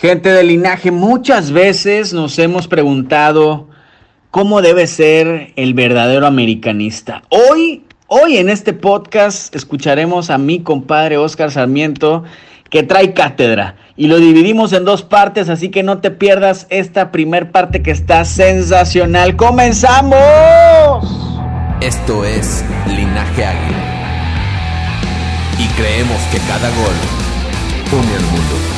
Gente de linaje, muchas veces nos hemos preguntado cómo debe ser el verdadero americanista. Hoy, hoy en este podcast escucharemos a mi compadre Oscar Sarmiento que trae cátedra y lo dividimos en dos partes, así que no te pierdas esta primer parte que está sensacional. ¡Comenzamos! Esto es Linaje Águila. Y creemos que cada gol une al mundo.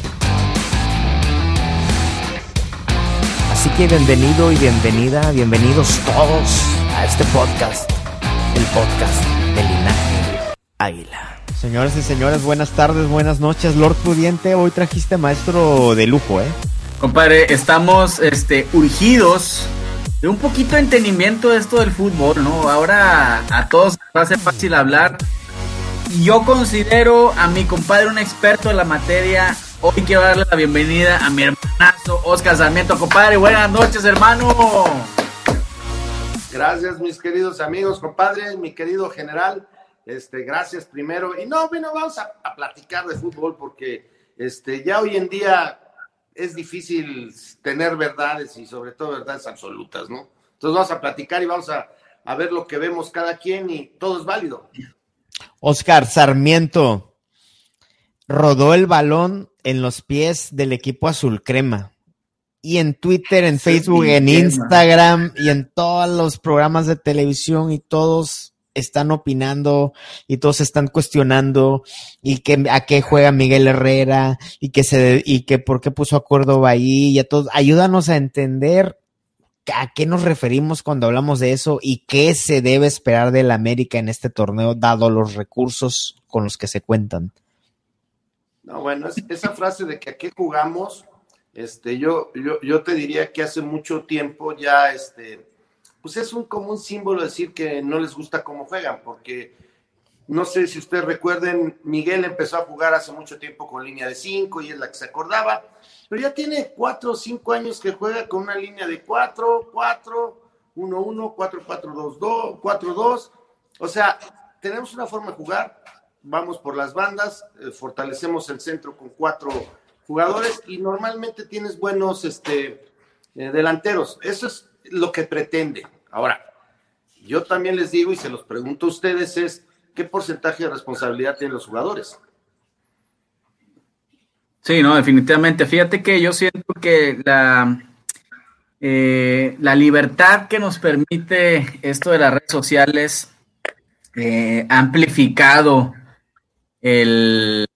Así que bienvenido y bienvenida, bienvenidos todos a este podcast, el podcast de Linaje Águila. Señoras y señores, buenas tardes, buenas noches. Lord Pudiente, hoy trajiste maestro de lujo, ¿eh? Compadre, estamos este, urgidos de un poquito de entendimiento de esto del fútbol, ¿no? Ahora a todos va a ser fácil hablar. Y yo considero a mi compadre un experto en la materia. Hoy quiero darle la bienvenida a mi hermanazo Oscar Sarmiento. Compadre, buenas noches, hermano. Gracias, mis queridos amigos, compadre, mi querido general. Este, gracias primero. Y no, bueno, vamos a, a, platicar de fútbol porque este, ya hoy en día es difícil tener verdades y sobre todo verdades absolutas, ¿no? Entonces vamos a platicar y vamos a, a ver lo que vemos cada quien y todo es válido. Oscar Sarmiento rodó el balón en los pies del equipo azul crema. Y en Twitter, en Facebook, en Instagram y en todos los programas de televisión y todos están opinando y todos están cuestionando y que a qué juega Miguel Herrera y que se y que por qué puso a Córdoba ahí y a todos ayúdanos a entender a qué nos referimos cuando hablamos de eso y qué se debe esperar del América en este torneo dado los recursos con los que se cuentan. No, bueno, esa frase de que a qué jugamos, este, yo, yo, yo te diría que hace mucho tiempo ya, este, pues es un como un símbolo decir que no les gusta cómo juegan, porque no sé si ustedes recuerden, Miguel empezó a jugar hace mucho tiempo con línea de 5 y es la que se acordaba, pero ya tiene 4 o 5 años que juega con una línea de 4, 4, 1, 1, 4, 4, 2, 2, 4, 2. O sea, tenemos una forma de jugar, vamos por las bandas, eh, fortalecemos el centro con cuatro jugadores y normalmente tienes buenos este, eh, delanteros. Eso es lo que pretende. Ahora, yo también les digo y se los pregunto a ustedes es, ¿qué porcentaje de responsabilidad tienen los jugadores? Sí, no, definitivamente. Fíjate que yo siento que la, eh, la libertad que nos permite esto de las redes sociales amplificado el,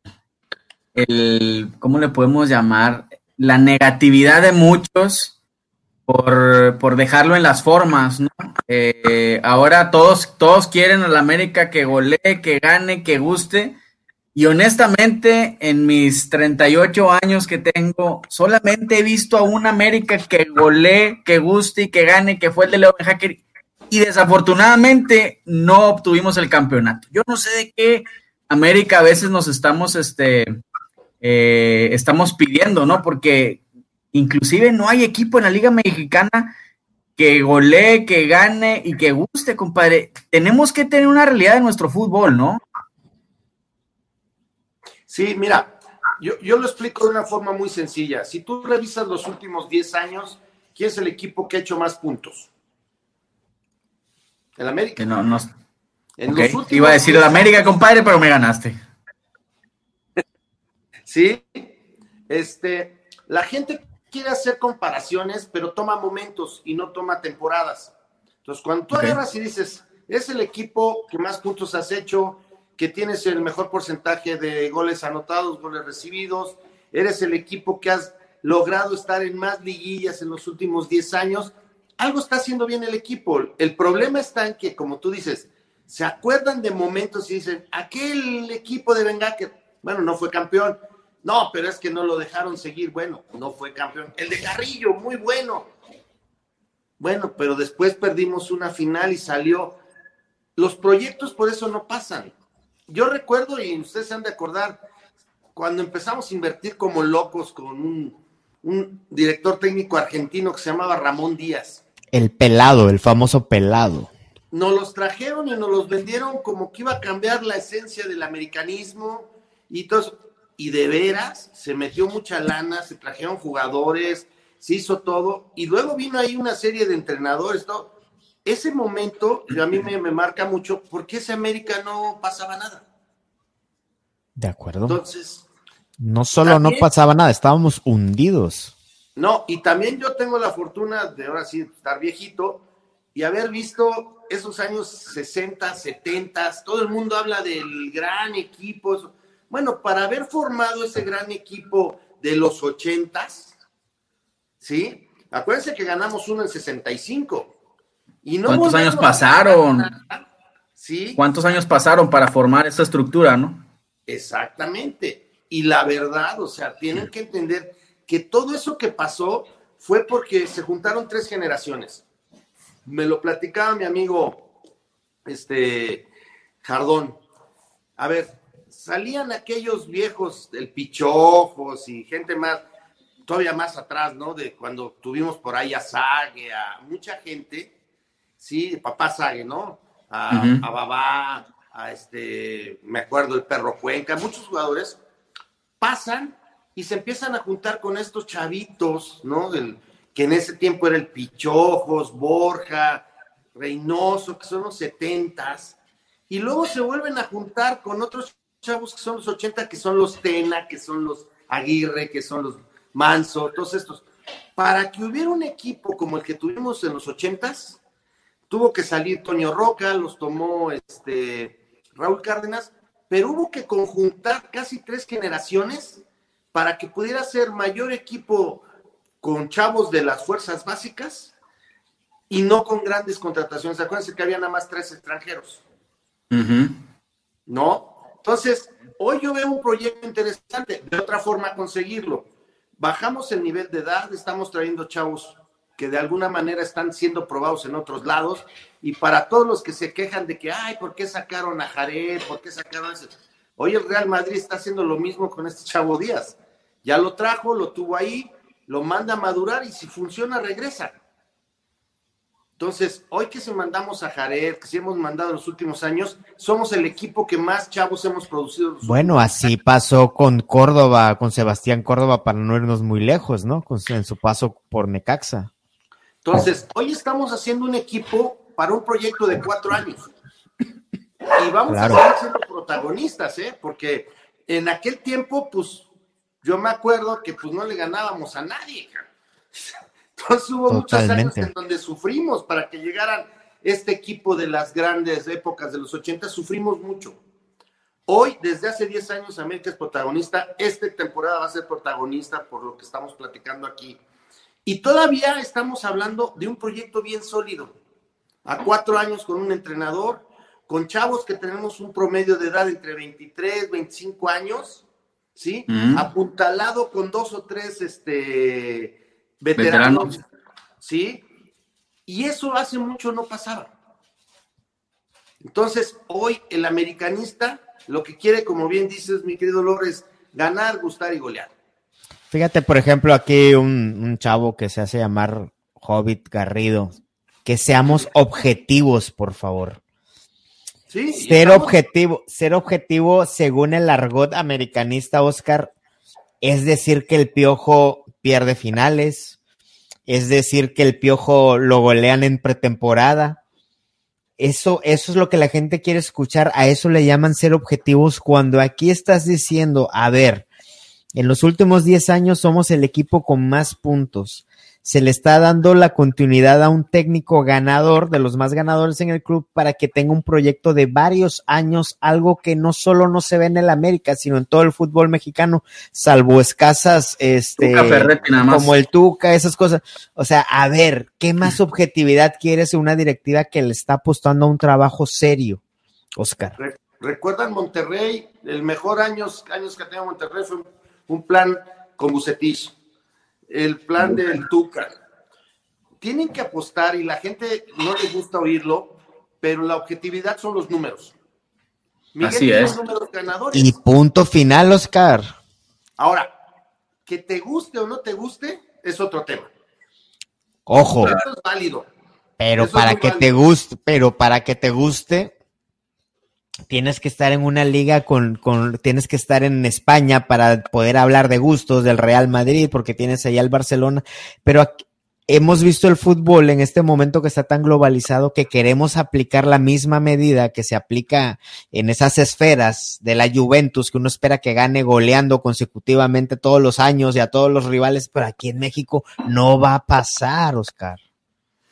el, ¿cómo le podemos llamar? La negatividad de muchos por, por dejarlo en las formas, ¿no? Eh, ahora todos, todos quieren a la América que golee, que gane, que guste. Y honestamente, en mis 38 años que tengo, solamente he visto a una América que golee, que guste y que gane, que fue el de León Hacker. Y desafortunadamente no obtuvimos el campeonato. Yo no sé de qué América a veces nos estamos, este, eh, estamos pidiendo, ¿no? Porque inclusive no hay equipo en la Liga Mexicana que golee, que gane y que guste, compadre. Tenemos que tener una realidad de nuestro fútbol, ¿no? Sí, mira, yo, yo, lo explico de una forma muy sencilla. Si tú revisas los últimos 10 años, ¿quién es el equipo que ha hecho más puntos? El América. Que no, no. En okay. los Iba a decir el América, compadre, pero me ganaste. Sí, este, la gente quiere hacer comparaciones, pero toma momentos y no toma temporadas. Entonces, cuando tú agarras y dices, es el equipo que más puntos has hecho, que tienes el mejor porcentaje de goles anotados, goles recibidos, eres el equipo que has logrado estar en más liguillas en los últimos 10 años, algo está haciendo bien el equipo. El problema está en que, como tú dices, se acuerdan de momentos y dicen, aquel equipo de Bengaque, bueno, no fue campeón. No, pero es que no lo dejaron seguir. Bueno, no fue campeón. El de Carrillo, muy bueno. Bueno, pero después perdimos una final y salió. Los proyectos por eso no pasan. Yo recuerdo, y ustedes se han de acordar, cuando empezamos a invertir como locos con un director técnico argentino que se llamaba Ramón Díaz. El pelado, el famoso pelado. Nos los trajeron y nos los vendieron como que iba a cambiar la esencia del americanismo y todo Y de veras, se metió mucha lana, se trajeron jugadores, se hizo todo. Y luego vino ahí una serie de entrenadores, todo. Ese momento a mí me, me marca mucho porque ese América no pasaba nada. De acuerdo. Entonces, no solo no pasaba nada, estábamos hundidos. No, y también yo tengo la fortuna de ahora sí estar viejito y haber visto esos años 60, 70, todo el mundo habla del gran equipo. Bueno, para haber formado ese gran equipo de los 80, ¿sí? Acuérdense que ganamos uno en 65. Y no ¿Cuántos años pasaron? ¿Sí? ¿Cuántos años pasaron para formar esa estructura, no? Exactamente. Y la verdad, o sea, tienen que entender que todo eso que pasó fue porque se juntaron tres generaciones. Me lo platicaba mi amigo este Jardón. A ver, salían aquellos viejos, el Pichojos y gente más, todavía más atrás, ¿no? De cuando tuvimos por ahí a Sague, a mucha gente, sí, papá Sague, ¿no? A, a Babá, a este, me acuerdo, el Perro Cuenca, muchos jugadores pasan y se empiezan a juntar con estos chavitos, ¿no? Del, que en ese tiempo era el Pichojos, Borja, Reynoso, que son los setentas, y luego se vuelven a juntar con otros chavos que son los ochenta, que son los Tena, que son los Aguirre, que son los Manso, todos estos. Para que hubiera un equipo como el que tuvimos en los ochentas, tuvo que salir Toño Roca, los tomó este Raúl Cárdenas, pero hubo que conjuntar casi tres generaciones para que pudiera ser mayor equipo con chavos de las fuerzas básicas y no con grandes contrataciones. Acuérdense que había nada más tres extranjeros. ¿No? Entonces, hoy yo veo un proyecto interesante, de otra forma conseguirlo. Bajamos el nivel de edad, estamos trayendo chavos que de alguna manera están siendo probados en otros lados. Y para todos los que se quejan de que, ay, ¿por qué sacaron a Jared? ¿Por qué sacaron a ese? Hoy el Real Madrid está haciendo lo mismo con este chavo Díaz. Ya lo trajo, lo tuvo ahí, lo manda a madurar y si funciona, regresa. Entonces, hoy que se mandamos a Jared, que sí hemos mandado en los últimos años, somos el equipo que más chavos hemos producido. bueno, así pasó con Córdoba, con Sebastián Córdoba, para no irnos muy lejos, ¿no? Con, en su paso por Necaxa. Entonces, hoy estamos haciendo un equipo para un proyecto de cuatro años. Y vamos a seguir siendo protagonistas, ¿eh? Porque en aquel tiempo, pues, yo me acuerdo que pues no le ganábamos a nadie. Entonces hubo muchos años en donde sufrimos para que llegaran este equipo de las grandes épocas de los 80, sufrimos mucho. Hoy, desde hace 10 años, América es protagonista. Esta temporada va a ser protagonista por lo que estamos platicando aquí. Y todavía estamos hablando de un proyecto bien sólido. A cuatro años con un entrenador, con chavos que tenemos un promedio de edad entre 23, 25 años, ¿sí? Apuntalado con dos o tres este, veteranos, ¿sí? Y eso hace mucho no pasaba. Entonces, hoy el americanista lo que quiere, como bien dices, mi querido Lores, ganar, gustar y golear. Fíjate, por ejemplo, aquí un, chavo que se hace llamar Hobbit Garrido. Que seamos objetivos, por favor. Sí, ser objetivo, ser objetivo según el argot americanista, Oscar, es decir que el piojo pierde finales, es decir que el piojo lo golean en pretemporada. Eso, eso es lo que la gente quiere escuchar. A eso le llaman ser objetivos cuando aquí estás diciendo, a ver, En los últimos 10 años somos el equipo con más puntos se le está dando la continuidad a un técnico ganador, de los más ganadores en el club, para que tenga un proyecto de varios años, algo que no solo no se ve en el América, sino en todo el fútbol mexicano, salvo escasas, este, como el Tuca, esas cosas. O sea, a ver, ¿qué más objetividad quieres en una directiva que le está apostando a un trabajo serio, Oscar? ¿Recuerdan Monterrey? El mejor años, años que tenía Monterrey fue un plan con Bucetich el plan del Tuca. Tienen que apostar y la gente no le gusta oírlo, pero la objetividad son los números. Así es. Y punto final, Oscar. Ahora, que te guste o no te guste es otro tema. Ojo. Eso es válido. Pero para que te guste, pero para que te guste, tienes que estar en una liga con, con, tienes que estar en España para poder hablar de gustos del Real Madrid, porque tienes allá el Barcelona, pero hemos visto el fútbol en este momento que está tan globalizado que queremos aplicar la misma medida que se aplica en esas esferas de la Juventus, que uno espera que gane goleando consecutivamente todos los años y a todos los rivales, pero aquí en México no va a pasar, Oscar.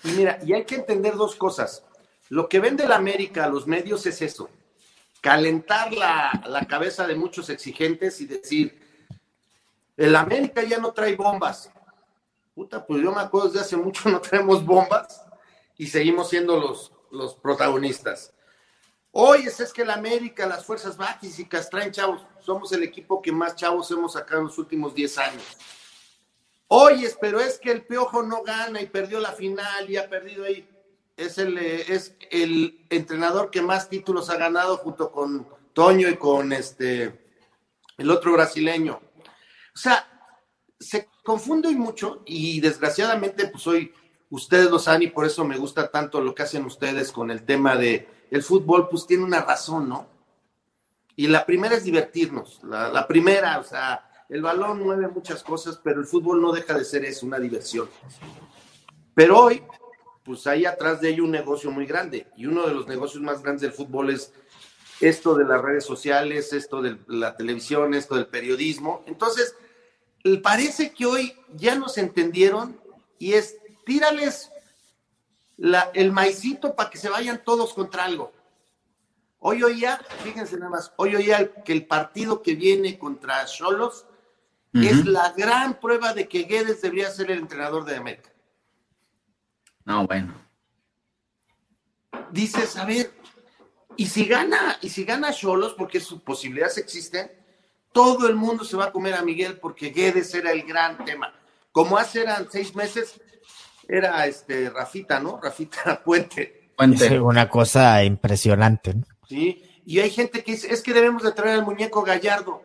Y mira, y hay que entender dos cosas. Lo que vende la América a los medios es eso calentar la, cabeza de muchos exigentes y decir, el América ya no trae bombas. Puta, pues yo me acuerdo desde hace mucho no traemos bombas y seguimos siendo los, los protagonistas. Hoy es, es que el América, las fuerzas básicas traen chavos. Somos el equipo que más chavos hemos sacado en los últimos 10 años. Oye, pero es que el Piojo no gana y perdió la final y ha perdido ahí es el, es el entrenador que más títulos ha ganado junto con Toño y con este el otro brasileño. O sea, se confunde mucho y desgraciadamente pues hoy ustedes lo saben y por eso me gusta tanto lo que hacen ustedes con el tema de el fútbol, pues tiene una razón, ¿no? Y la primera es divertirnos, la, la primera, o sea, el balón mueve muchas cosas, pero el fútbol no deja de ser eso, una diversión. Pero hoy pues hay atrás de ello un negocio muy grande. Y uno de los negocios más grandes del fútbol es esto de las redes sociales, esto de la televisión, esto del periodismo. Entonces, parece que hoy ya nos entendieron y es tírales el maicito para que se vayan todos contra algo. Hoy oía, fíjense nada más, hoy oía que el partido que viene contra Cholos es la gran prueba de que Guedes debería ser el entrenador de América. No, bueno. Dices, a ver, y si gana, y si gana Cholos, porque sus posibilidades existen, todo el mundo se va a comer a Miguel porque Guedes era el gran tema. Como hace eran seis meses, era este Rafita, ¿no? Rafita Puente. Puente. una cosa impresionante, ¿no? Sí, y hay gente que dice, es que debemos de traer al muñeco Gallardo.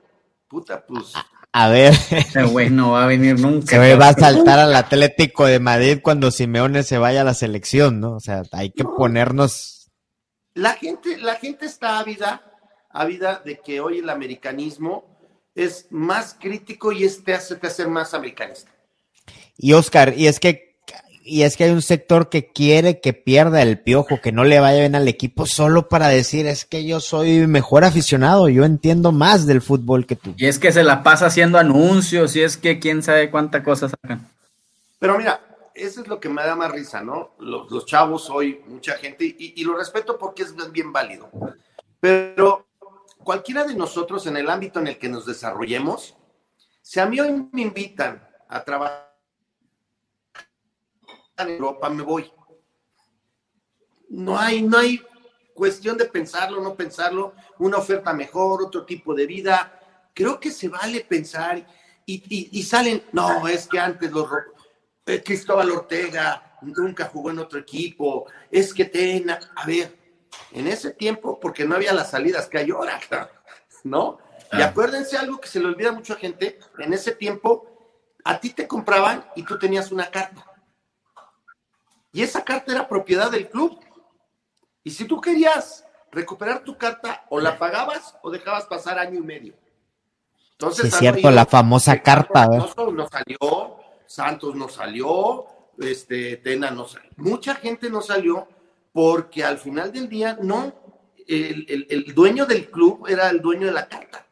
Puta, pues. A ver. Ese güey no va a venir nunca. Se va a saltar al Atlético de Madrid cuando Simeone se vaya a la selección, ¿no? O sea, hay que ponernos. La gente, la gente está ávida, ávida de que hoy el americanismo es más crítico y este hace ser más americanista. Y Oscar, y es que y es que hay un sector que quiere que pierda el piojo, que no le vaya bien al equipo solo para decir es que yo soy mejor aficionado, yo entiendo más del fútbol que tú. Y es que se la pasa haciendo anuncios, y es que quién sabe cuánta cosa sacan. Pero mira, eso es lo que me da más risa, ¿no? Los, chavos hoy, mucha gente, y, y lo respeto porque es bien válido. Pero cualquiera de nosotros en el ámbito en el que nos desarrollemos, si a mí hoy me invitan a trabajar en Europa, me voy. No hay, no hay cuestión de pensarlo, no pensarlo, una oferta mejor, otro tipo de vida. Creo que se vale pensar y, salen, no, es que antes los eh, Cristóbal Ortega nunca jugó en otro equipo, es que Tena, a ver, en ese tiempo, porque no había las salidas que hay ahora, ¿no? Y ah. acuérdense algo que se le olvida a mucha gente, en ese tiempo a ti te compraban y tú tenías una carta y esa carta era propiedad del club. Y si tú querías recuperar tu carta, o la pagabas o dejabas pasar año y medio. Entonces, es cierto, la famosa carta. No, no salió, Santos no salió, este, Tena no salió. Mucha gente no salió porque al final del día no, el, el dueño del club era el dueño de la carta.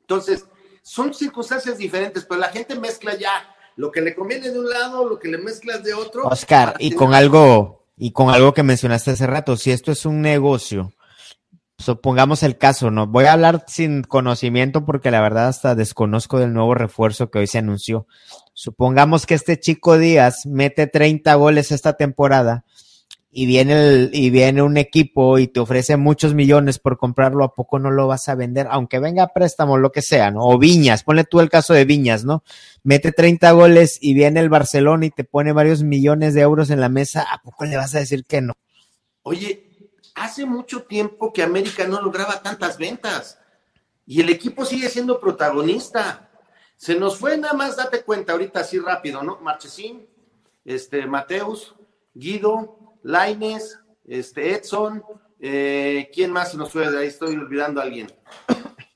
Entonces, son circunstancias diferentes, pero la gente mezcla ya lo que le conviene de un lado, lo que le mezclas de otro. Oscar, y con algo, y con algo que mencionaste hace rato, si esto es un negocio, supongamos el caso, ¿no? Voy a hablar sin conocimiento porque la verdad hasta desconozco del nuevo refuerzo que hoy se anunció. Supongamos que este chico Díaz mete 30 goles esta temporada y viene, el, y viene un equipo y te ofrece muchos millones por comprarlo, ¿a poco no lo vas a vender? Aunque venga a préstamo, lo que sea, ¿no? O Viñas, ponle tú el caso de Viñas, ¿no? Mete 30 goles y viene el Barcelona y te pone varios millones de euros en la mesa, ¿a poco le vas a decir que no? Oye, hace mucho tiempo que América no lograba tantas ventas y el equipo sigue siendo protagonista. Se nos fue nada más, date cuenta ahorita así rápido, ¿no? Marchesín, este, Mateus, Guido, Laines, este, Edson, eh, ¿quién más se nos fue de ahí? Estoy olvidando a alguien.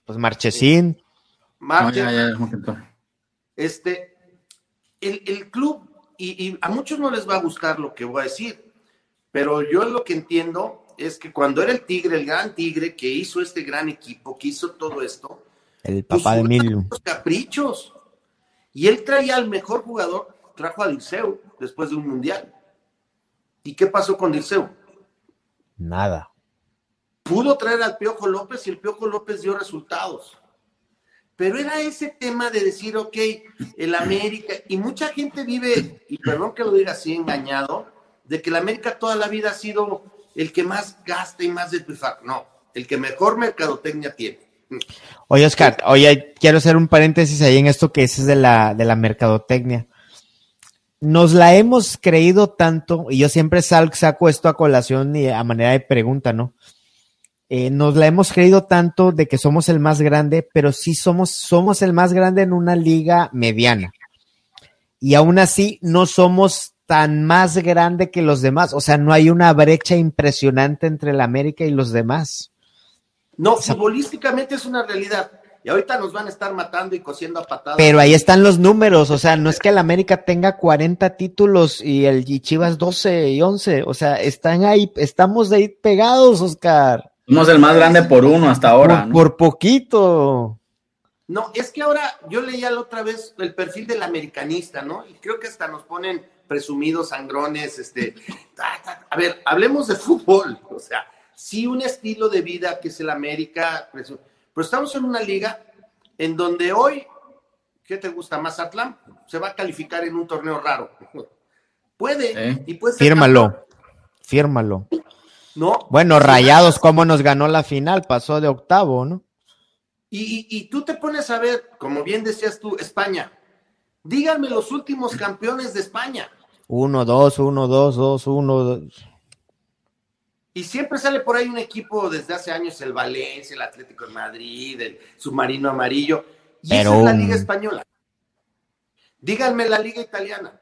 Pues Marchesín. Marte, este, el, el club, y, y, a muchos no les va a gustar lo que voy a decir, pero yo lo que entiendo es que cuando era el Tigre, el gran Tigre que hizo este gran equipo, que hizo todo esto, el papá de Emilio. caprichos. Y él traía al mejor jugador, trajo a Dirceu después de un mundial. ¿Y qué pasó con Dirceu? Nada. Pudo traer al Piojo López y el Piojo López dio resultados. Pero era ese tema de decir, ok, el América, y mucha gente vive, y perdón que lo diga así, engañado, de que el América toda la vida ha sido el que más gasta y más despilfarra. No, el que mejor mercadotecnia tiene. Oye, Oscar, oye, quiero hacer un paréntesis ahí en esto que dices de la, de la mercadotecnia. Nos la hemos creído tanto, y yo siempre saco esto a colación y a manera de pregunta, ¿no? Eh, nos la hemos creído tanto de que somos el más grande, pero sí somos, somos el más grande en una liga mediana. Y aún así no somos tan más grande que los demás. O sea, no hay una brecha impresionante entre la América y los demás. No, o sea, futbolísticamente es una realidad. Y ahorita nos van a estar matando y cosiendo a patadas. Pero ahí están los números, o sea, no es que el América tenga 40 títulos y el y Chivas 12 y 11, o sea, están ahí, estamos ahí pegados, Oscar. Somos el más grande por uno hasta ahora. Por, ¿no? por poquito. No, es que ahora yo leía la otra vez el perfil del americanista, ¿no? Y creo que hasta nos ponen presumidos sangrones, este, a ver, hablemos de fútbol, o sea, sí un estilo de vida que es el América, pero estamos en una liga en donde hoy, ¿qué te gusta? Mazatlán se va a calificar en un torneo raro. Puede, ¿Eh? y puede ser Fírmalo, campeón. fírmalo. No. Bueno, Rayados, ¿cómo nos ganó la final? Pasó de octavo, ¿no? Y, y, y tú te pones a ver, como bien decías tú, España. Díganme los últimos campeones de España. Uno, dos, uno, dos, dos, uno, dos. Y siempre sale por ahí un equipo desde hace años, el Valencia, el Atlético de Madrid, el Submarino Amarillo. Y Pero, esa es la Liga Española. Díganme la Liga Italiana.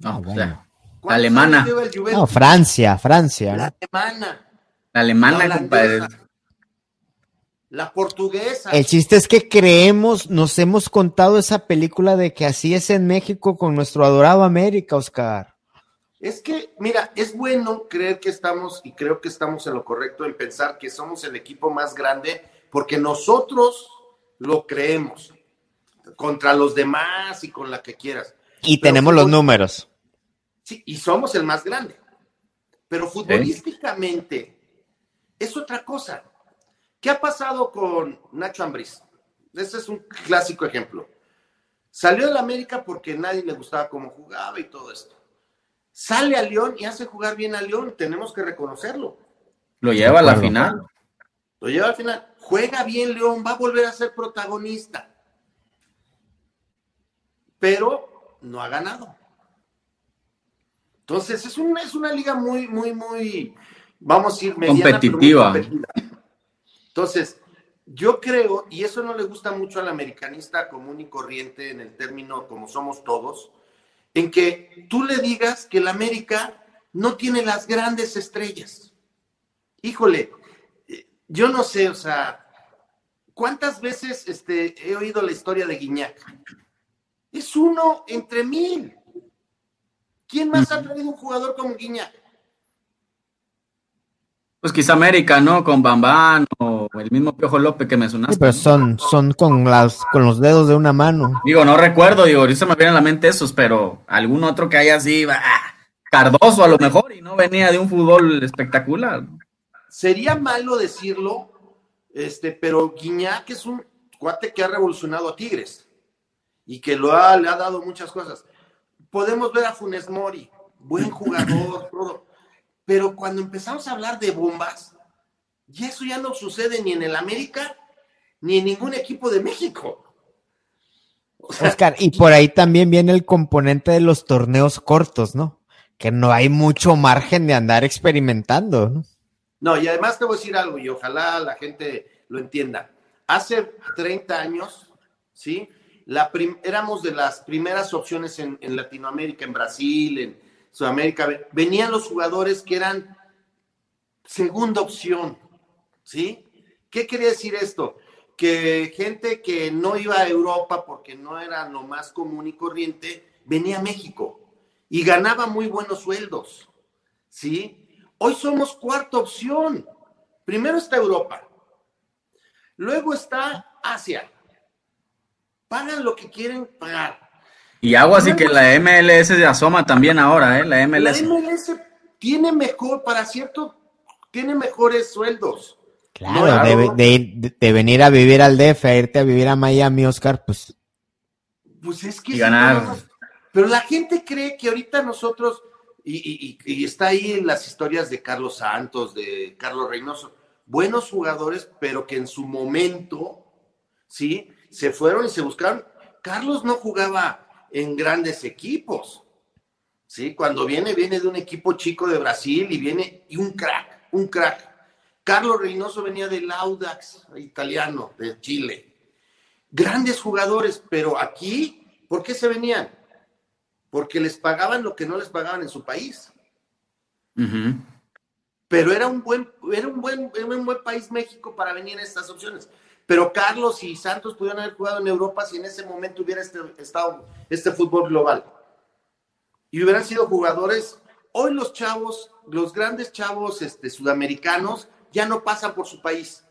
No, o sea, la alemana. No, Francia, Francia. La alemana. La alemana, la compadre. La portuguesa. El chiste es que creemos, nos hemos contado esa película de que así es en México con nuestro adorado América, Oscar. Es que, mira, es bueno creer que estamos, y creo que estamos en lo correcto en pensar que somos el equipo más grande, porque nosotros lo creemos contra los demás y con la que quieras. Y Pero tenemos los números. Sí, y somos el más grande. Pero futbolísticamente ¿Eh? es otra cosa. ¿Qué ha pasado con Nacho Ambriz? Ese es un clásico ejemplo. Salió de la América porque nadie le gustaba cómo jugaba y todo esto. Sale a León y hace jugar bien a León, tenemos que reconocerlo. Lo lleva a la final. Lo lleva a la final. Juega bien León, va a volver a ser protagonista. Pero no ha ganado. Entonces es una, es una liga muy, muy, muy, vamos a ir mediana, competitiva. Entonces, yo creo, y eso no le gusta mucho al americanista común y corriente en el término como somos todos, en que tú le digas que el América no tiene las grandes estrellas. Híjole, yo no sé, o sea, ¿cuántas veces este, he oído la historia de Guiñac? Es uno entre mil. ¿Quién más ha traído un jugador como Guiñac? Pues quizá América, ¿no? Con Bambán o el mismo Piojo López que me sonaste. Sí, pero son, son con las, con los dedos de una mano. Digo, no recuerdo, digo, ahorita me vienen a la mente esos, pero algún otro que haya así, ah, Cardoso a lo mejor, y no venía de un fútbol espectacular. Sería malo decirlo, este, pero Guiñac es un cuate que ha revolucionado a Tigres y que lo ha, le ha dado muchas cosas. Podemos ver a Funes Mori, buen jugador, todo. Pero cuando empezamos a hablar de bombas, y eso ya no sucede ni en el América ni en ningún equipo de México. O sea, Oscar, y por ahí también viene el componente de los torneos cortos, ¿no? Que no hay mucho margen de andar experimentando, ¿no? No, y además te voy a decir algo, y ojalá la gente lo entienda. Hace 30 años, ¿sí? La éramos de las primeras opciones en, en Latinoamérica, en Brasil, en Sudamérica. Venían los jugadores que eran segunda opción, ¿sí? ¿Qué quería decir esto? Que gente que no iba a Europa porque no era lo más común y corriente, venía a México y ganaba muy buenos sueldos, ¿sí? Hoy somos cuarta opción. Primero está Europa, luego está Asia. Pagan lo que quieren pagar. Y hago así que la MLS se asoma también ahora, ¿eh? La MLS. La MLS tiene mejor, para cierto, tiene mejores sueldos. Claro, de, de, venir a vivir al DF, a irte a vivir a Miami, Oscar, pues. Pues es que. Y ganar. pero la gente cree que ahorita nosotros, y, y, está ahí en las historias de Carlos Santos, de Carlos Reynoso, buenos jugadores, pero que en su momento, ¿sí? Se fueron y se buscaron. Carlos no jugaba en grandes equipos, ¿sí? Cuando viene, viene de un equipo chico de Brasil y viene, y un crack, un crack Carlos Reynoso venía del Audax italiano, de Chile. Grandes jugadores, pero aquí, ¿por qué se venían? Porque les pagaban lo que no les pagaban en su país. Pero era un buen, era un buen, un buen país México para venir a estas opciones. Pero Carlos y Santos pudieron haber jugado en Europa si en ese momento hubiera este, estado este fútbol global. Y hubieran sido jugadores. Hoy los chavos, los grandes chavos este, sudamericanos, ya no pasan por su país.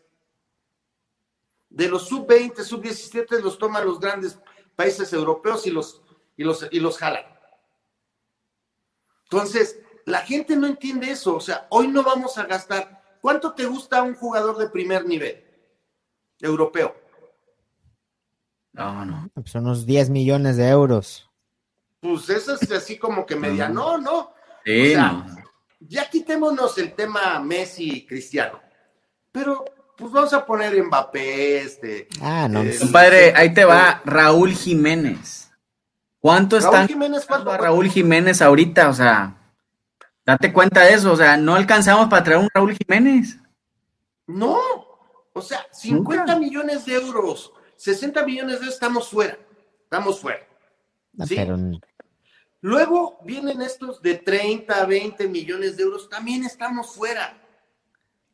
De los sub-20, sub-17 los toman los grandes países europeos y los, y los, y los jalan. Entonces, la gente no entiende eso. O sea, hoy no vamos a gastar. ¿Cuánto te gusta un jugador de primer nivel europeo? No, no. Pues unos 10 millones de euros. Pues eso es así como que media. No, no. Sí, ya quitémonos el tema Messi Cristiano, pero pues vamos a poner Mbappé, este. Ah, no. Eh, Compadre, ahí te va Raúl Jiménez. ¿Cuánto Raúl están Jiménez, ¿cuánto? Raúl Jiménez ahorita? O sea, date cuenta de eso. O sea, no alcanzamos para traer un Raúl Jiménez. No, o sea, 50 millones de euros, 60 millones de euros, estamos fuera. Estamos fuera. ¿sí? Pero Luego vienen estos de 30 a 20 millones de euros, también estamos fuera.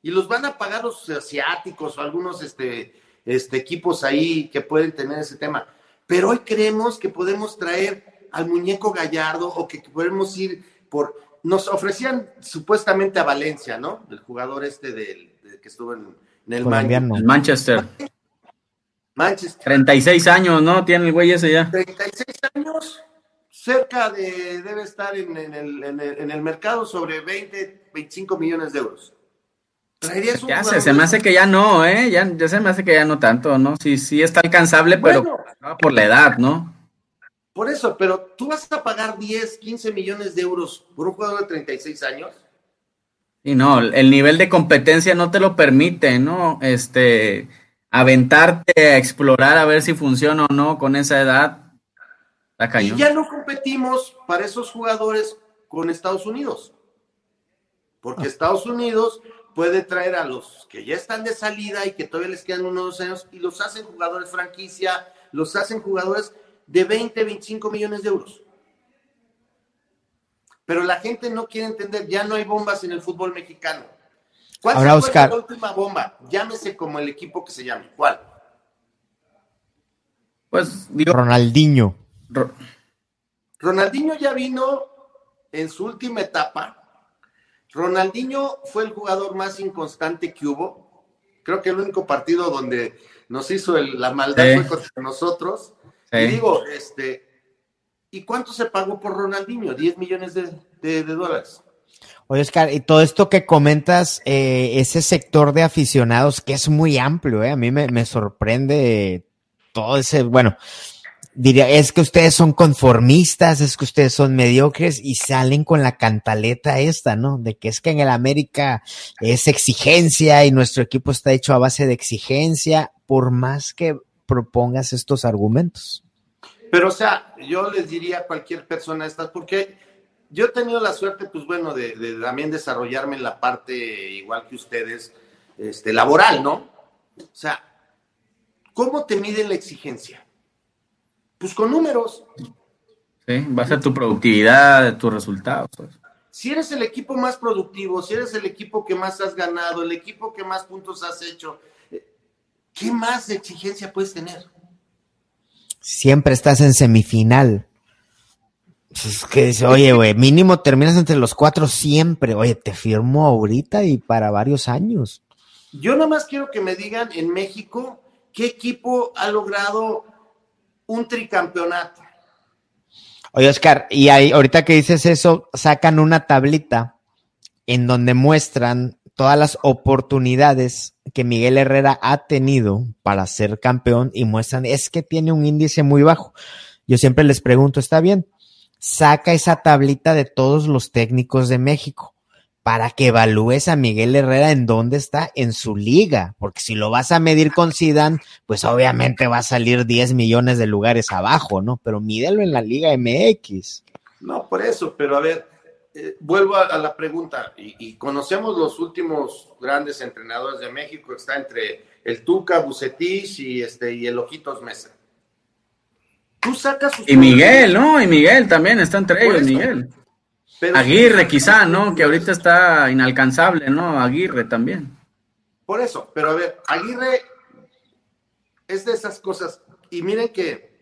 Y los van a pagar los asiáticos o algunos este, este, equipos ahí que pueden tener ese tema. Pero hoy creemos que podemos traer al muñeco Gallardo o que podemos ir por... Nos ofrecían supuestamente a Valencia, ¿no? El jugador este del, que estuvo en, el Manchester. Manchester. 36 años, ¿no? Tiene el güey ese ya. 36 años cerca de, debe estar en, el, en, el, mercado sobre 20, 25 millones de euros. ya se, se me hace que ya no, ¿eh? Ya, ya, se me hace que ya no tanto, ¿no? Sí, sí está alcanzable, pero por la edad, ¿no? Por eso, pero tú vas a pagar 10, 15 millones de euros por un jugador de 36 años. Y no, el nivel de competencia no te lo permite, ¿no? Este, aventarte a explorar a ver si funciona o no con esa edad, y ya no competimos para esos jugadores con Estados Unidos. Porque ah. Estados Unidos puede traer a los que ya están de salida y que todavía les quedan unos dos años y los hacen jugadores franquicia, los hacen jugadores de 20, 25 millones de euros. Pero la gente no quiere entender, ya no hay bombas en el fútbol mexicano. ¿Cuál Ahora, Oscar. la última bomba? Llámese como el equipo que se llame. ¿Cuál? Pues digo, Ronaldinho. Ronaldinho ya vino en su última etapa. Ronaldinho fue el jugador más inconstante que hubo. creo que el único partido donde nos hizo la maldad fue contra nosotros. Y digo, este, ¿y cuánto se pagó por Ronaldinho? 10 millones de, dólares. Oye, Oscar, y todo esto que comentas, eh, ese sector de aficionados que es muy amplio, eh, a mí me, me sorprende todo ese, bueno, diría, es que ustedes son conformistas, es que ustedes son mediocres y salen con la cantaleta esta, ¿no? De que es que en el América es exigencia y nuestro equipo está hecho a base de exigencia, por más que propongas estos argumentos. Pero, o sea, yo les diría a cualquier persona estas, porque yo he tenido la suerte, pues bueno, de, de también desarrollarme en la parte, igual que ustedes, este, laboral, ¿no? O sea, ¿cómo te miden la exigencia? Pues con números. Sí, va a ser tu productividad, tus resultados. Pues. Si eres el equipo más productivo, si eres el equipo que más has ganado, el equipo que más puntos has hecho, ¿qué más exigencia puedes tener? Siempre estás en semifinal. Pues es que dice, oye, güey, mínimo terminas entre los cuatro siempre. Oye, te firmo ahorita y para varios años. Yo nada más quiero que me digan en México qué equipo ha logrado un tricampeonato. Oye, Oscar, y ahí, ahorita que dices eso, sacan una tablita en donde muestran todas las oportunidades que Miguel Herrera ha tenido para ser campeón y muestran, es que tiene un índice muy bajo. Yo siempre les pregunto, ¿está bien? Saca esa tablita de todos los técnicos de México para que evalúes a Miguel Herrera en dónde está en su liga, porque si lo vas a medir con Zidane, pues obviamente va a salir 10 millones de lugares abajo, ¿no? Pero mídelo en la Liga MX. No, por eso, pero a ver, eh, vuelvo a, la pregunta, y, conocemos los últimos grandes entrenadores de México, está entre el Tuca, Bucetich y, este, y el Ojitos Mesa. Tú sacas Y Miguel, ¿no? Y Miguel también está entre ellos, Miguel. Aguirre quizá, ¿no? Que ahorita está inalcanzable, ¿no? Aguirre también. Por eso, pero a ver, Aguirre es de esas cosas. Y miren que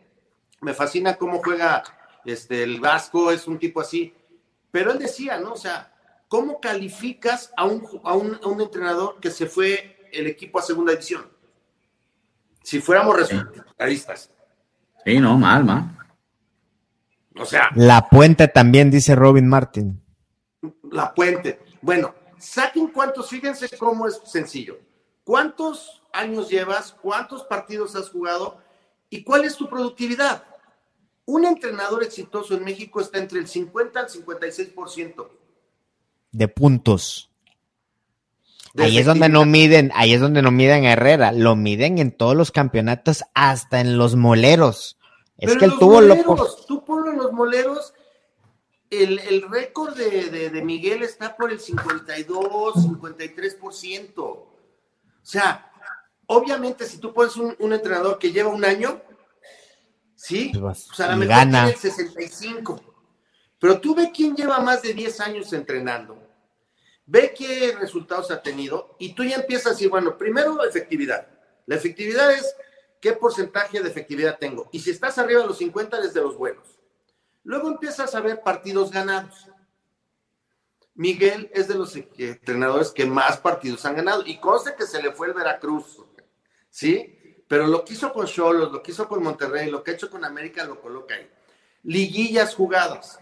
me fascina cómo juega este, el Vasco, es un tipo así. Pero él decía, ¿no? O sea, ¿cómo calificas a un, a un, entrenador que se fue el equipo a segunda división? Si fuéramos resultadistas. Sí, no, mal, mal. O sea. La puente también, dice Robin Martin. La puente. Bueno, saquen cuántos, fíjense cómo es sencillo. ¿Cuántos años llevas? ¿Cuántos partidos has jugado? ¿Y cuál es tu productividad? Un entrenador exitoso en México está entre el 50 al 56%. De puntos. ahí es donde no miden, ahí es donde no miden a Herrera, lo miden en todos los campeonatos, hasta en los moleros. Es que él tuvo moleros, Tú ponlo en los moleros. El, récord de, Miguel está por el 52, 53%. O sea, obviamente, si tú pones un, entrenador que lleva un año, sí, pues, o sea, a lo mejor tiene el 65. Pero tú ve quién lleva más de 10 años entrenando. Ve qué resultados ha tenido y tú ya empiezas a decir, bueno, primero efectividad. La efectividad es qué porcentaje de efectividad tengo. Y si estás arriba de los 50, eres de los buenos. Luego empiezas a ver partidos ganados. Miguel es de los entrenadores que más partidos han ganado. Y conste que se le fue el Veracruz. ¿Sí? Pero lo que hizo con Cholos, lo que hizo con Monterrey, lo que ha hecho con América, lo coloca ahí. Liguillas jugadas.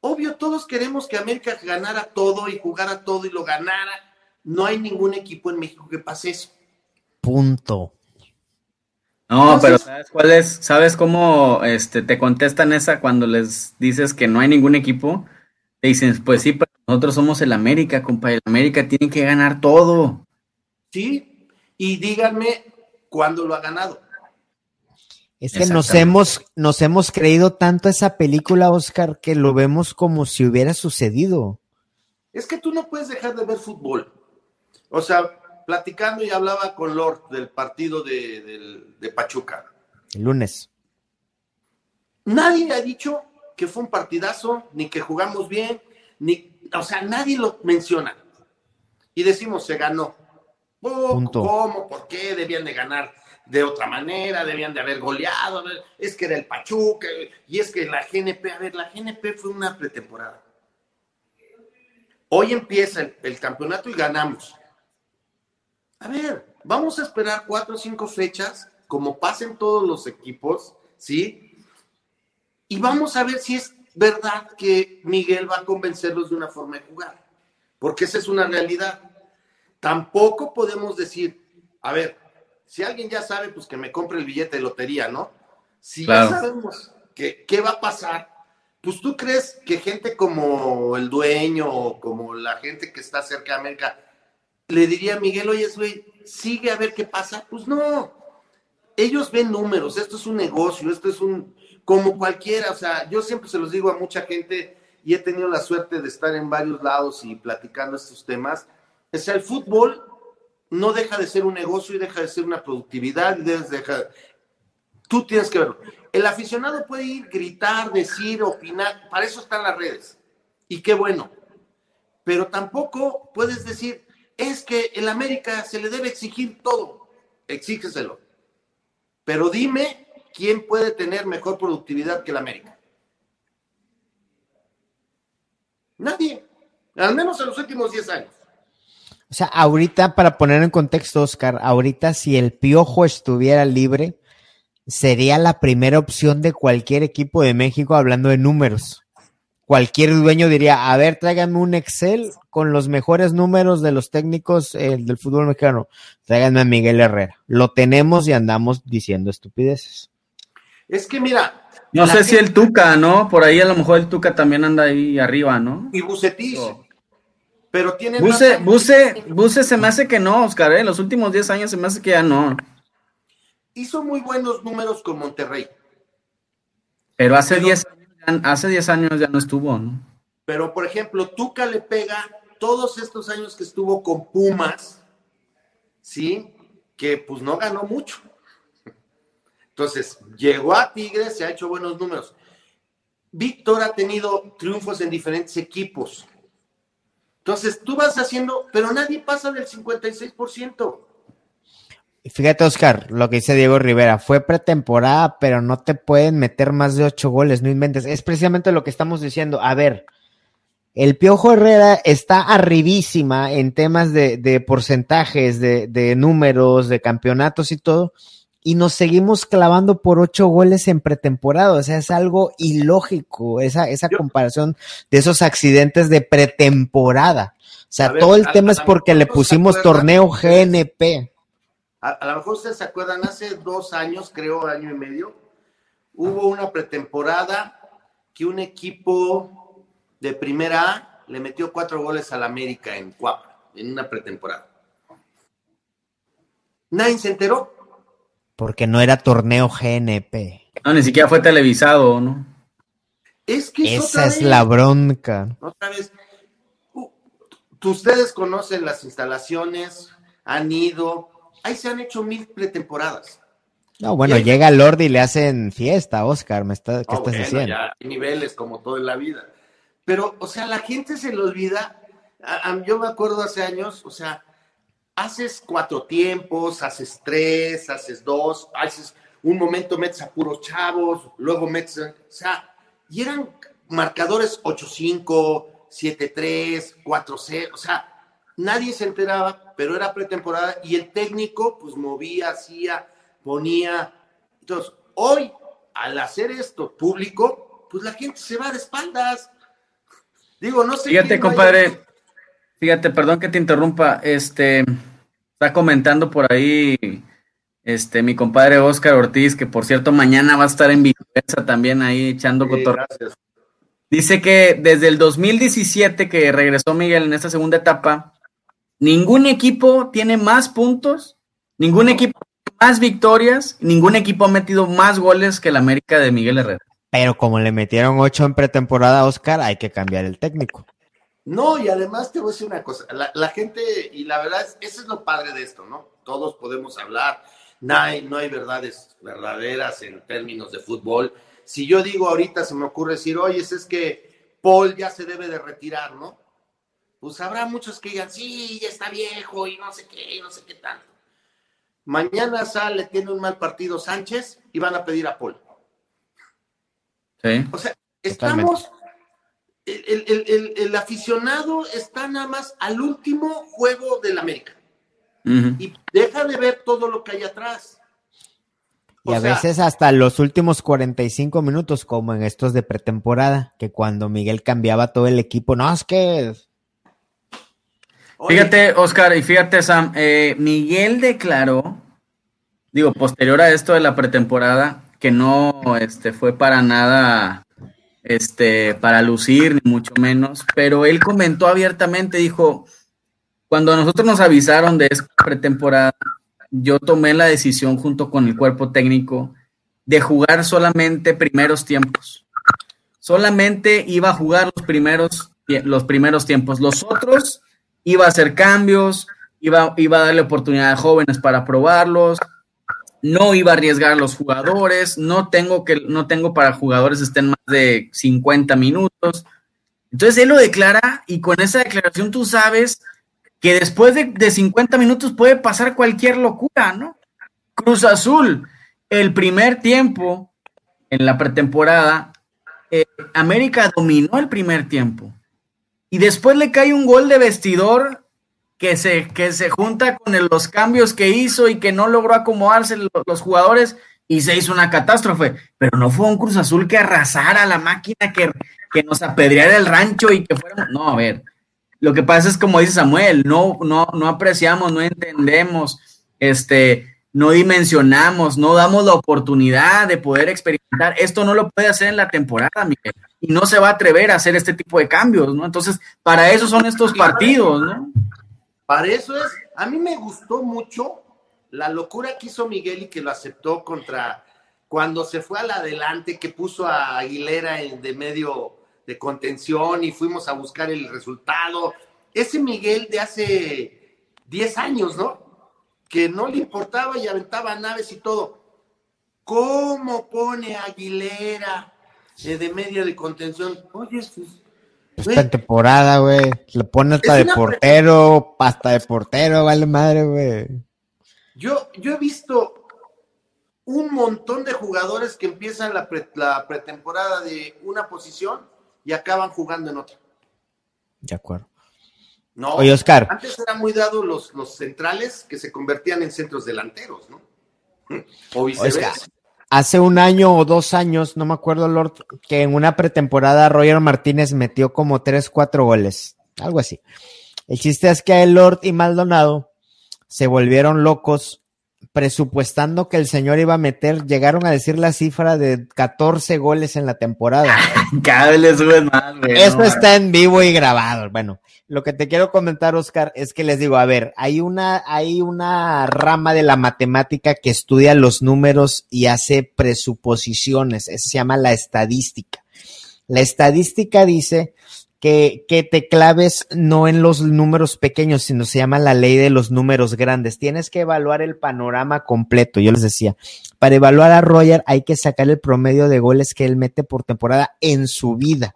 Obvio, todos queremos que América ganara todo y jugara todo y lo ganara. No hay ningún equipo en México que pase eso. Punto. No, pero ¿sabes cuál es? ¿Sabes cómo este, te contestan esa cuando les dices que no hay ningún equipo? Te dicen, pues sí, pero nosotros somos el América, compa, el América tiene que ganar todo. Sí, y díganme cuándo lo ha ganado. Es que nos hemos, nos hemos creído tanto esa película, Oscar, que lo vemos como si hubiera sucedido. Es que tú no puedes dejar de ver fútbol. O sea, platicando y hablaba con Lord del partido de, Pachuca. El lunes. Nadie ha dicho que fue un partidazo, ni que jugamos bien, ni, o sea, nadie lo menciona. Y decimos, se ganó. ¿Cómo? ¿Por qué? Debían de ganar de otra manera, debían de haber goleado. Es que era el Pachuca, y es que la GNP, a ver, la GNP fue una pretemporada. Hoy empieza el campeonato y ganamos a ver, vamos a esperar cuatro o cinco fechas, como pasen todos los equipos, ¿sí? Y vamos a ver si es verdad que Miguel va a convencerlos de una forma de jugar, porque esa es una realidad. Tampoco podemos decir, a ver, si alguien ya sabe, pues que me compre el billete de lotería, ¿no? Si ya sabemos que, qué va a pasar, pues tú crees que gente como el dueño o como la gente que está cerca de América le diría a Miguel, oye, güey, sigue a ver qué pasa. Pues no, ellos ven números, esto es un negocio, esto es un, como cualquiera, o sea, yo siempre se los digo a mucha gente y he tenido la suerte de estar en varios lados y platicando estos temas. O sea, el fútbol no deja de ser un negocio y deja de ser una productividad deja... Tú tienes que verlo. El aficionado puede ir, gritar, decir, opinar, para eso están las redes. Y qué bueno. Pero tampoco puedes decir, es que el América se le debe exigir todo. Exígeselo. Pero dime quién puede tener mejor productividad que el América. Nadie. Al menos en los últimos 10 años. O sea, ahorita, para poner en contexto, Oscar, ahorita si el Piojo estuviera libre, sería la primera opción de cualquier equipo de México hablando de números. Cualquier dueño diría, a ver, tráiganme un Excel con los mejores números de los técnicos eh, del fútbol mexicano. Tráiganme a Miguel Herrera. Lo tenemos y andamos diciendo estupideces. Es que mira. No sé si el Tuca, ¿no? Por ahí a lo mejor el Tuca también anda ahí arriba, ¿no? Y Bucetis. Pero tiene. Buse, Buse, Buse se me hace que no, Oscar, ¿eh? Los últimos 10 años se me hace que ya no. Hizo muy buenos números con Monterrey. Pero hace 10 hace 10 años ya no estuvo, ¿no? Pero, por ejemplo, Tuca le pega todos estos años que estuvo con Pumas, ¿sí? Que pues no ganó mucho. Entonces, llegó a Tigres, se ha hecho buenos números. Víctor ha tenido triunfos en diferentes equipos. Entonces, tú vas haciendo, pero nadie pasa del 56%. Fíjate, Oscar, lo que dice Diego Rivera, fue pretemporada, pero no te pueden meter más de ocho goles, no inventes. Es precisamente lo que estamos diciendo. A ver, el Piojo Herrera está arribísima en temas de, porcentajes, de, de, números, de campeonatos y todo, y nos seguimos clavando por ocho goles en pretemporada. O sea, es algo ilógico esa, esa comparación de esos accidentes de pretemporada. O sea, todo el tema es porque le pusimos torneo GNP. A, lo mejor ustedes se acuerdan, hace dos años, creo, año y medio, hubo una pretemporada que un equipo de primera A le metió cuatro goles al América en Cuapa, en una pretemporada. Nadie se enteró. Porque no era torneo GNP. No, ni siquiera fue televisado, ¿no? Es que esa es la bronca. Otra vez. ustedes conocen las instalaciones, han ido, ahí se han hecho mil pretemporadas. No, bueno, llega Lord y le hacen fiesta, Oscar, me está, ¿qué estás diciendo? Ya hay niveles como todo en la vida. Pero, o sea, la gente se le olvida. yo me acuerdo hace años, o sea, haces cuatro tiempos, haces tres, haces dos, haces un momento metes a puros chavos, luego metes, o sea, y eran marcadores 8-5, 7-3, 4-0, o sea, nadie se enteraba, pero era pretemporada y el técnico pues movía, hacía, ponía. Entonces, hoy, al hacer esto público, pues la gente se va de espaldas. Digo, no sé. Fíjate, compadre, fíjate, perdón que te interrumpa, este, está comentando por ahí este, mi compadre Oscar Ortiz, que por cierto mañana va a estar en Villahermosa también ahí echando sí, Dice que desde el 2017 que regresó Miguel en esta segunda etapa, ningún equipo tiene más puntos, ningún equipo más victorias, ningún equipo ha metido más goles que el América de Miguel Herrera. Pero como le metieron ocho en pretemporada a Oscar, hay que cambiar el técnico. No, y además te voy a decir una cosa, la, gente, y la verdad, es, eso es lo padre de esto, ¿no? Todos podemos hablar, no hay, no hay verdades verdaderas en términos de fútbol. Si yo digo ahorita, se me ocurre decir, oye, es que Paul ya se debe de retirar, ¿no? Pues habrá muchos que digan, sí, ya está viejo y no sé qué, y no sé qué tanto. Mañana sale, tiene un mal partido Sánchez y van a pedir a Paul. Sí. O sea, estamos el, el, el, aficionado está nada más al último juego del América. y deja de ver todo lo que hay atrás. Y a veces hasta los últimos 45 minutos, como en estos de pretemporada, que cuando Miguel cambiaba todo el equipo, no, es que... Fíjate, Oscar, y fíjate, Sam, eh, Miguel declaró, digo, posterior a esto de la pretemporada, que no este, fue para nada este, para lucir, ni mucho menos, pero él comentó abiertamente, dijo, cuando nosotros nos avisaron de esta pretemporada, yo tomé la decisión junto con el cuerpo técnico de jugar solamente primeros tiempos. Solamente iba a jugar los primeros, los primeros tiempos. Los otros iba a hacer cambios, iba, iba a darle oportunidad a jóvenes para probarlos, no iba a arriesgar a los jugadores, no tengo que, no tengo para jugadores estén más de 50 minutos. Entonces él lo declara y con esa declaración tú sabes que después de, 50 minutos puede pasar cualquier locura, ¿no? Cruz Azul, el primer tiempo en la pretemporada, eh, América dominó el primer tiempo y después le cae un gol de vestidor que se, que se junta con los cambios que hizo y que no logró acomodarse los, jugadores y se hizo una catástrofe. Pero no fue un Cruz Azul que arrasara la máquina, que, que nos apedreara el rancho y que fuera. No, a ver. Lo que pasa es como dice Samuel, no, no, no apreciamos, no entendemos, este, no dimensionamos, no damos la oportunidad de poder experimentar. Esto no lo puede hacer en la temporada, Miguel, y no se va a atrever a hacer este tipo de cambios, ¿no? Entonces, para eso son estos partidos, ¿no? Para eso es, a mí me gustó mucho la locura que hizo Miguel y que lo aceptó contra cuando se fue al adelante, que puso a Aguilera en, de medio de contención y fuimos a buscar el resultado. Ese Miguel de hace 10 años, ¿no? Que no le importaba y aventaba naves y todo. ¿Cómo pone a Aguilera eh, de medio de contención? Oye, pues, esta temporada, güey. Le pone hasta de portero, hasta de portero, vale madre, güey. Yo, yo he visto un montón de jugadores que empiezan la, pretemporada de una posición y acaban jugando en otra. De acuerdo. No, Oye, Oscar. Antes era muy dado los, los centrales que se convertían en centros delanteros, ¿no? O viceversa hace un año o dos años, no me acuerdo, Lord, que en una pretemporada Roger Martínez metió como tres, cuatro goles, algo así. El chiste es que el Lord y Maldonado se volvieron locos presupuestando que el señor iba a meter, llegaron a decir la cifra de 14 goles en la temporada. Cada vez les sube más, güey. Eso está en vivo y grabado. Bueno, lo que te quiero comentar, Oscar, es que les digo, a ver, hay una, hay una rama de la matemática que estudia los números y hace presuposiciones. Eso se llama la estadística. La estadística dice que, te claves no en los números pequeños, sino se llama la ley de los números grandes. Tienes que evaluar el panorama completo. Yo les decía, para evaluar a Roger hay que sacar el promedio de goles que él mete por temporada en su vida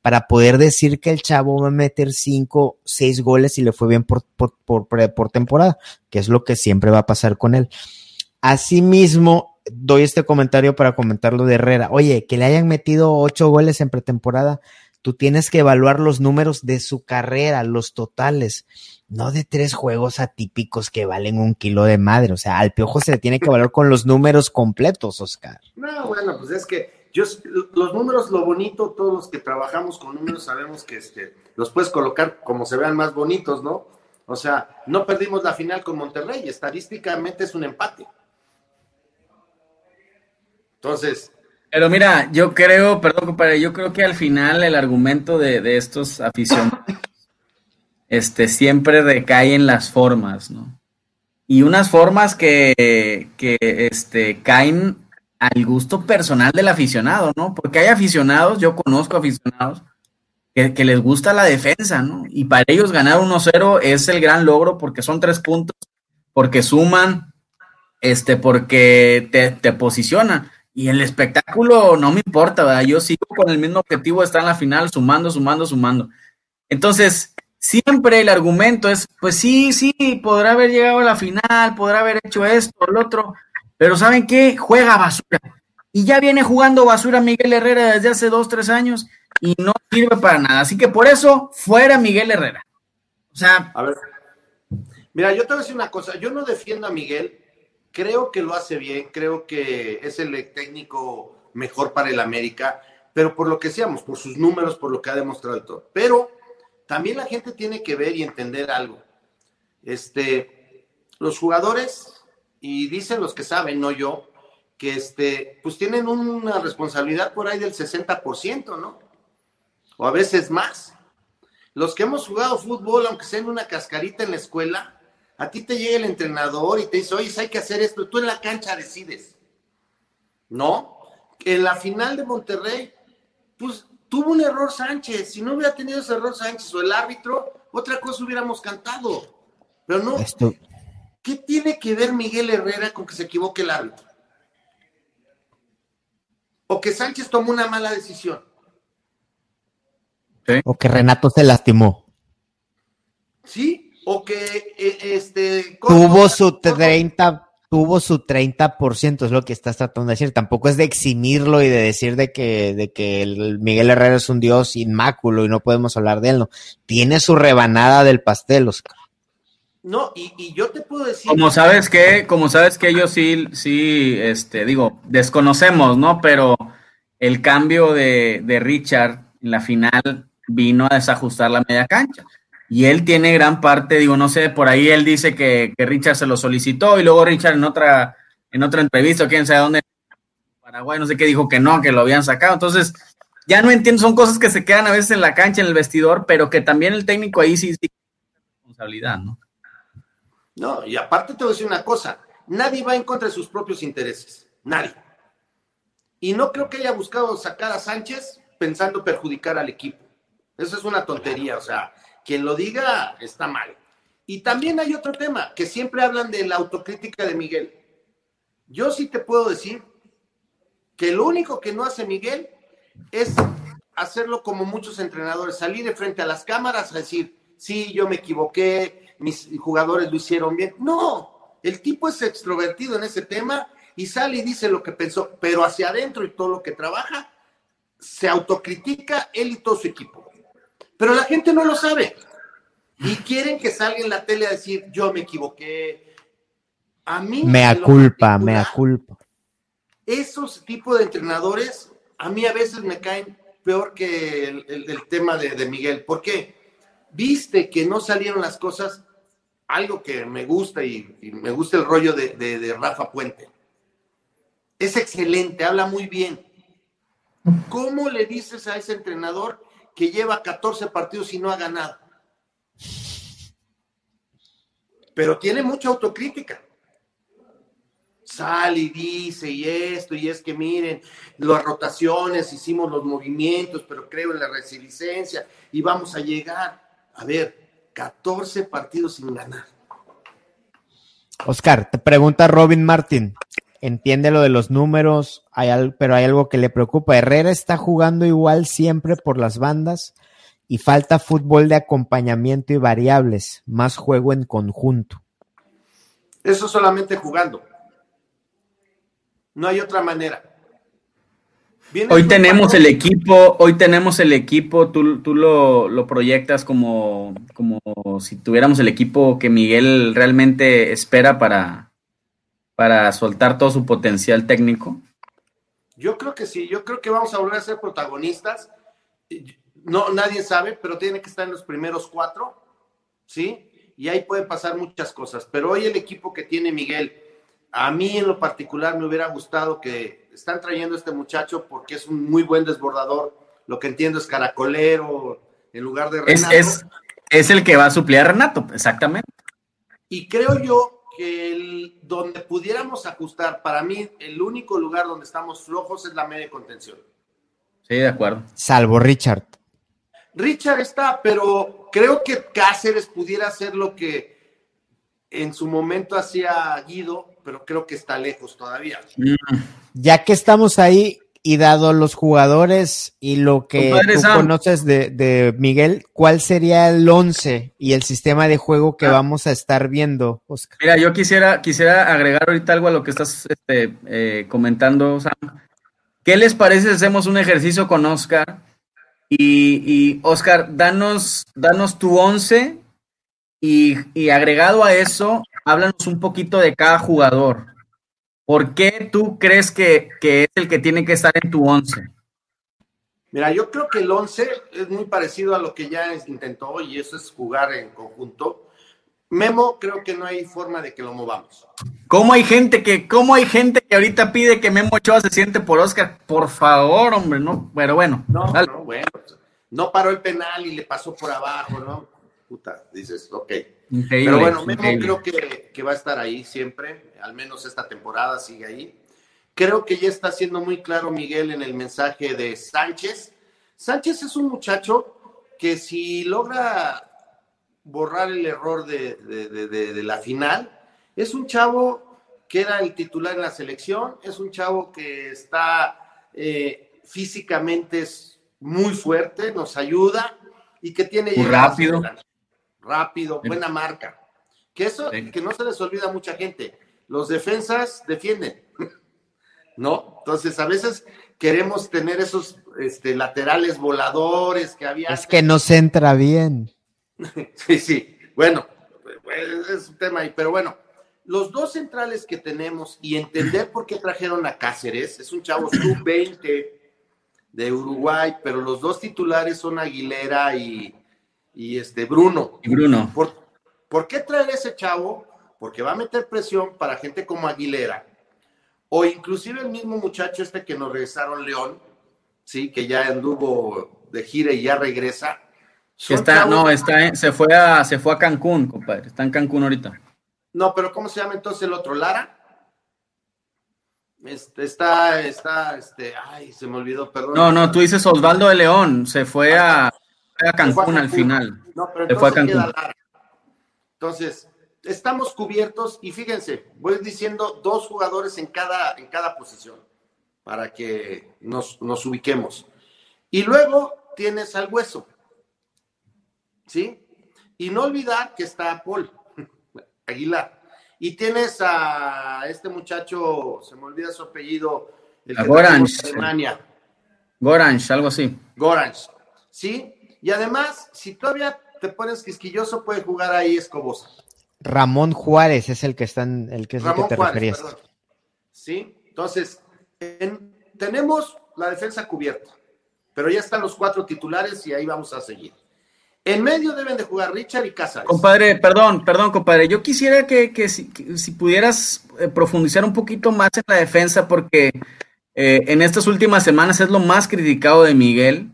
para poder decir que el chavo va a meter cinco, seis goles y le fue bien por, por, por, temporada, que es lo que siempre va a pasar con él. Asimismo, doy este comentario para comentarlo de Herrera. Oye, que le hayan metido ocho goles en pretemporada, tú tienes que evaluar los números de su carrera, los totales, no de tres juegos atípicos que valen un kilo de madre. O sea, al piojo se le tiene que evaluar con los números completos, Oscar. No, bueno, pues es que yo, los números, lo bonito, todos los que trabajamos con números sabemos que este, los puedes colocar como se vean más bonitos, ¿no? O sea, no perdimos la final con Monterrey, estadísticamente es un empate. Entonces. Pero mira, yo creo, perdón, compadre, yo creo que al final el argumento de, estos aficionados este, siempre recae en las formas, ¿no? Y unas formas que, que este, caen al gusto personal del aficionado, ¿no? Porque hay aficionados, yo conozco aficionados, que, les gusta la defensa, ¿no? Y para ellos ganar 1-0 es el gran logro porque son tres puntos, porque suman, este, porque te, te posicionan. Y el espectáculo no me importa, ¿verdad? Yo sigo con el mismo objetivo de estar en la final, sumando, sumando, sumando. Entonces, siempre el argumento es, pues sí, sí, podrá haber llegado a la final, podrá haber hecho esto, lo otro, pero ¿saben qué? Juega basura. Y ya viene jugando basura Miguel Herrera desde hace dos, tres años y no sirve para nada. Así que por eso, fuera Miguel Herrera. O sea. A ver. Mira, yo te voy a decir una cosa, yo no defiendo a Miguel, creo que lo hace bien, creo que es el técnico mejor para el América, pero por lo que seamos, por sus números, por lo que ha demostrado todo. Pero también la gente tiene que ver y entender algo. Este, los jugadores, y dicen los que saben, no yo, que este, pues tienen una responsabilidad por ahí del 60%, ¿no? O a veces más. Los que hemos jugado fútbol, aunque sea en una cascarita en la escuela, a ti te llega el entrenador y te dice, oye, hay que hacer esto, tú en la cancha decides. ¿No? En la final de Monterrey, pues tuvo un error Sánchez. Si no hubiera tenido ese error Sánchez o el árbitro, otra cosa hubiéramos cantado. Pero no. ¿Qué tiene que ver Miguel Herrera con que se equivoque el árbitro? O que Sánchez tomó una mala decisión. O que Renato se lastimó. Sí, o que eh, este tuvo su 30 tuvo su 30%, es lo que estás tratando de decir. Tampoco es de eximirlo y de decir de que, de que el Miguel Herrera es un dios inmáculo y no podemos hablar de él, no. Tiene su rebanada del pastel, Oscar. No, y, yo te puedo decir. Como sabes que, como sabes que ellos sí, sí, este, digo, desconocemos, ¿no? Pero el cambio de, de Richard en la final vino a desajustar la media cancha. Y él tiene gran parte, digo, no sé, por ahí él dice que, Richard se lo solicitó y luego Richard en otra, en otra entrevista, quién sabe dónde, Paraguay, no sé qué, dijo que no, que lo habían sacado. Entonces, ya no entiendo, son cosas que se quedan a veces en la cancha, en el vestidor, pero que también el técnico ahí sí, sí responsabilidad, ¿no? No, y aparte te voy a decir una cosa, nadie va en contra de sus propios intereses, nadie. Y no creo que haya buscado sacar a Sánchez pensando perjudicar al equipo. Eso es una tontería, o sea, quien lo diga está mal. Y también hay otro tema, que siempre hablan de la autocrítica de Miguel. Yo sí te puedo decir que lo único que no hace Miguel es hacerlo como muchos entrenadores, salir de frente a las cámaras a decir, sí, yo me equivoqué, mis jugadores lo hicieron bien. No, el tipo es extrovertido en ese tema y sale y dice lo que pensó, pero hacia adentro y todo lo que trabaja, se autocritica él y todo su equipo. Pero la gente no lo sabe. Y quieren que salga en la tele a decir, yo me equivoqué. A mí... Mea culpa, mea culpa. Esos tipos de entrenadores, a mí a veces me caen peor que el, tema de, Miguel. ¿Por qué? Viste que no salieron las cosas, algo que me gusta y, me gusta el rollo de, de Rafa Puente. Es excelente, habla muy bien. ¿Cómo le dices a ese entrenador que lleva 14 partidos y no ha ganado. Pero tiene mucha autocrítica. Sale y dice, y esto, y es que miren, las rotaciones, hicimos los movimientos, pero creo en la resiliencia y vamos a llegar. A ver, 14 partidos sin ganar. Oscar, te pregunta Robin Martin entiende lo de los números, hay pero hay algo que le preocupa. Herrera está jugando igual siempre por las bandas y falta fútbol de acompañamiento y variables, más juego en conjunto. Eso solamente jugando. No hay otra manera. hoy tenemos el equipo, hoy tenemos el equipo, tú, tú lo, lo, proyectas como, como si tuviéramos el equipo que Miguel realmente espera para, para soltar todo su potencial técnico? Yo creo que sí, yo creo que vamos a volver a ser protagonistas. No, nadie sabe, pero tiene que estar en los primeros cuatro, ¿sí? Y ahí pueden pasar muchas cosas. Pero hoy el equipo que tiene Miguel, a mí en lo particular me hubiera gustado que están trayendo a este muchacho porque es un muy buen desbordador. Lo que entiendo es caracolero en lugar de Renato. Es, es el que va a suplir a Renato, exactamente. Y creo yo que el, donde pudiéramos ajustar, para mí, el único lugar donde estamos flojos es la media contención. Sí, de acuerdo. Salvo Richard. Richard está, pero creo que Cáceres pudiera hacer lo que en su momento hacía Guido, pero creo que está lejos todavía. Ya que estamos ahí, y dado los jugadores y lo que tú conoces de, Miguel, ¿cuál sería el 11 y el sistema de juego que ah. vamos a estar viendo, Oscar? Mira, yo quisiera, quisiera agregar ahorita algo a lo que estás este, eh, comentando, Sam. ¿Qué les parece si hacemos un ejercicio con Oscar? Y, y Oscar, danos, danos tu 11 Y, agregado a eso, háblanos un poquito de cada jugador. ¿Por qué tú crees que, es el que tiene que estar en tu once? Mira, yo creo que el once es muy parecido a lo que ya intentó y eso es jugar en conjunto. Memo, creo que no hay forma de que lo movamos. ¿Cómo hay gente que, cómo hay gente que ahorita pide que Memo Ochoa se siente por Oscar? Por favor, hombre, no, pero bueno. No, no, bueno, no paró el penal y le pasó por abajo, ¿no? Puta, dices, ok. pero bueno, Memo creo que, que va a estar ahí siempre, al menos esta temporada sigue ahí. Creo que ya está siendo muy claro Miguel en el mensaje de Sánchez. Sánchez es un muchacho que si logra borrar el error de, la final. Es un chavo que era el titular en la selección, es un chavo que está eh, físicamente es muy fuerte, nos ayuda y que tiene rápido, rápido, buena marca. Que eso que no se les olvida a mucha gente. Los defensas defienden, ¿no? Entonces a veces queremos tener esos este, laterales voladores que había. Es que no se entra bien. Sí, sí. Bueno, es un tema ahí, pero bueno, los dos centrales que tenemos y entender por qué trajeron a Cáceres, es un chavo sub-20 de Uruguay, pero los dos titulares son Aguilera y, este Bruno. Y Bruno. ¿Por, ¿Por qué traer ese chavo? Porque va a meter presión para gente como Aguilera. O inclusive el mismo muchacho este que nos regresaron León, sí, que ya anduvo de gira y ya regresa Está, no, está, se fue a, se fue a Cancún, compadre. Está en Cancún ahorita. No, pero ¿cómo se llama entonces el otro? ¿Lara? Este, está, está, este, ay, se me olvidó, perdón. No, no, tú dices Osvaldo de León, se fue a, Cancún, al final. No, pero se fue a Cancún. Entonces, estamos cubiertos y fíjense, voy diciendo dos jugadores en cada, en cada posición para que nos, nos ubiquemos. Y luego tienes al hueso. ¿sí? Y no olvidar que está Paul Aguilar. Y tienes a este muchacho, se me olvida su apellido, el Gorange. Gorange, algo así. Gorange, ¿sí? Y además, si todavía te pones quisquilloso, puede jugar ahí Escobosa. Ramón Juárez es el que están, el que es el que te referías. Sí, entonces, tenemos la defensa cubierta, pero ya están los cuatro titulares y ahí vamos a seguir. En medio deben de jugar Richard y Casares. Compadre, perdón, perdón, compadre. Yo quisiera que, si, pudieras eh, profundizar un poquito más en la defensa, porque eh, en estas últimas semanas es lo más criticado de Miguel.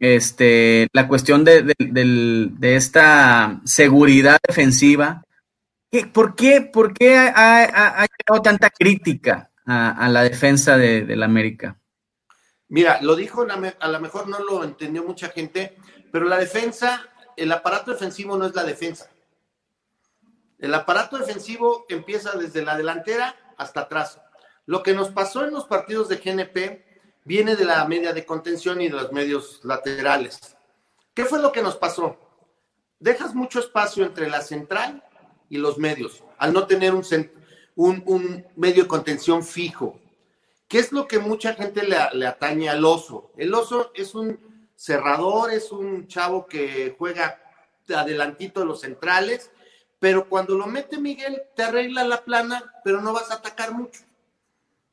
Este, la cuestión de, esta seguridad defensiva. ¿Por qué, por qué ha, llegado tanta crítica a, la defensa de, la América? Mira, lo dijo, a lo mejor no lo entendió mucha gente, pero la defensa, el aparato defensivo no es la defensa. El aparato defensivo empieza desde la delantera hasta atrás. Lo que nos pasó en los partidos de GNP viene de la media de contención y de los medios laterales. ¿Qué fue lo que nos pasó? Dejas mucho espacio entre la central y los medios, al no tener un, un, medio de contención fijo. ¿Qué es lo que mucha gente le, le atañe al oso? El oso es un cerrador, es un chavo que juega adelantito de los centrales, pero cuando lo mete Miguel, te arregla la plana, pero no vas a atacar mucho.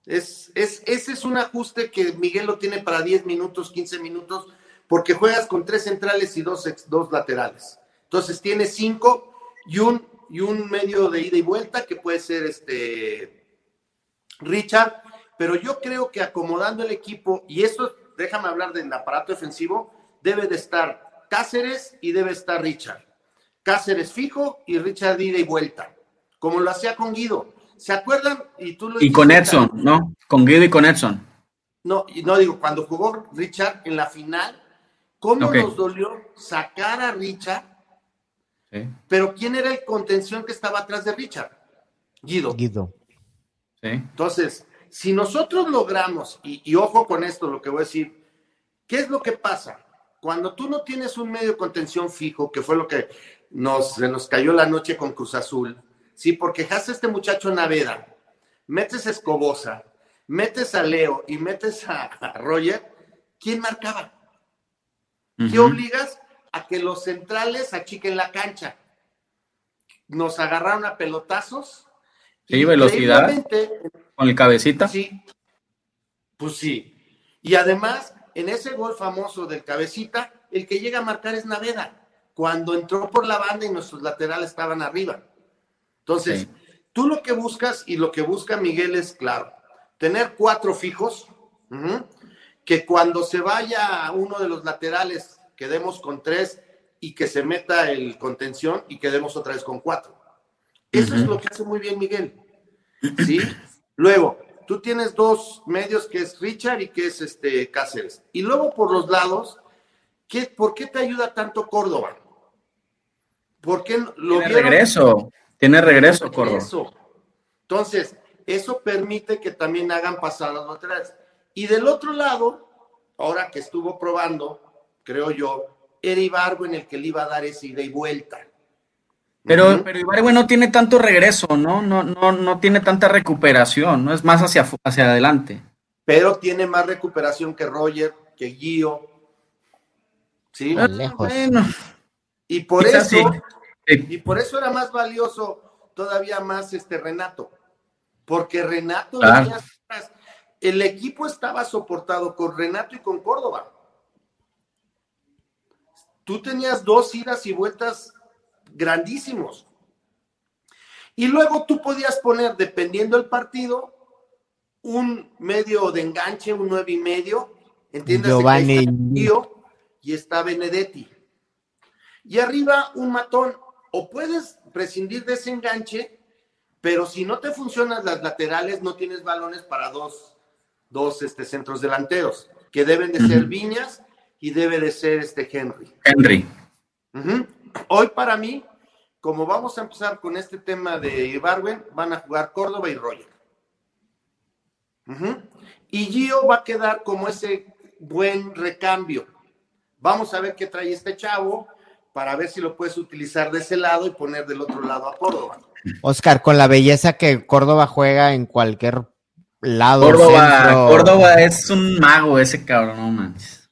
Es, es, ese es un ajuste que Miguel lo tiene para 10 minutos, 15 minutos, porque juegas con tres centrales y dos, dos laterales. Entonces tiene cinco y un, y un medio de ida y vuelta que puede ser este Richard, pero yo creo que acomodando el equipo, y eso déjame hablar del aparato defensivo, debe de estar Cáceres y debe estar Richard. Cáceres fijo y Richard ida y vuelta, como lo hacía con Guido. ¿Se acuerdan? Y, tú lo y con Edson, ¿no? Con Guido y con Edson. No, y no digo, cuando jugó Richard en la final, ¿cómo nos dolió sacar a Richard? Pero ¿quién era el contención que estaba atrás de Richard? Guido. Guido. Sí. Entonces, si nosotros logramos, y, ojo con esto, lo que voy a decir, ¿qué es lo que pasa? Cuando tú no tienes un medio de contención fijo, que fue lo que nos, se nos cayó la noche con Cruz Azul, sí, porque dejaste a este muchacho Naveda, metes a Escobosa, metes a Leo y metes a, Roger, ¿quién marcaba? ¿Qué obligas? A que los centrales achiquen la cancha. nos agarraron a pelotazos. Sí, velocidad. Con el cabecita. Sí. Pues sí. Y además, en ese gol famoso del cabecita, el que llega a marcar es Naveda, cuando entró por la banda y nuestros laterales estaban arriba. Entonces, tú lo que buscas y lo que busca Miguel es, claro, tener cuatro fijos, que cuando se vaya uno de los laterales, quedemos con tres y que se meta el contención y quedemos otra vez con cuatro. Eso es lo que hace muy bien Miguel. ¿Sí? Luego, tú tienes dos medios que es Richard y que es este Cáceres. Y luego por los lados, ¿qué, ¿por qué te ayuda tanto Córdoba? ¿Por qué lo Tiene regreso, tiene regreso, Córdoba. Entonces, eso permite que también hagan pasadas laterales. Y del otro lado, ahora que estuvo probando, creo yo, era Ibargo en el que le iba a dar esa ida y vuelta. Pero, pero Ibargo no tiene tanto regreso, ¿no? No, no, no tiene tanta recuperación, no es más hacia, hacia adelante. Pero tiene más recuperación que Roger, que Gio. ¿Sí? Lejos. Y por eso, y por eso era más valioso todavía más este Renato. Porque Renato el equipo estaba soportado con Renato y con Córdoba. Tú tenías dos idas y vueltas grandísimos. Y luego tú podías poner, dependiendo del partido, un medio de enganche, un nueve y medio, ¿entiendes? Giovanni. Y está Benedetti. Y arriba un matón. O puedes prescindir de ese enganche, pero si no te funcionan las laterales, no tienes balones para dos, dos este, centros delanteros, que deben de ser Viñas y debe de ser este Henry. Henry. Hoy para mí, como vamos a empezar con este tema de Ibarwen, van a jugar Córdoba y Roger. Y Gio va a quedar como ese buen recambio. Vamos a ver qué trae este chavo para ver si lo puedes utilizar de ese lado y poner del otro lado a Córdoba. Oscar, con la belleza que Córdoba juega en cualquier lado. Córdoba, Córdoba es un mago ese cabrón, no manches.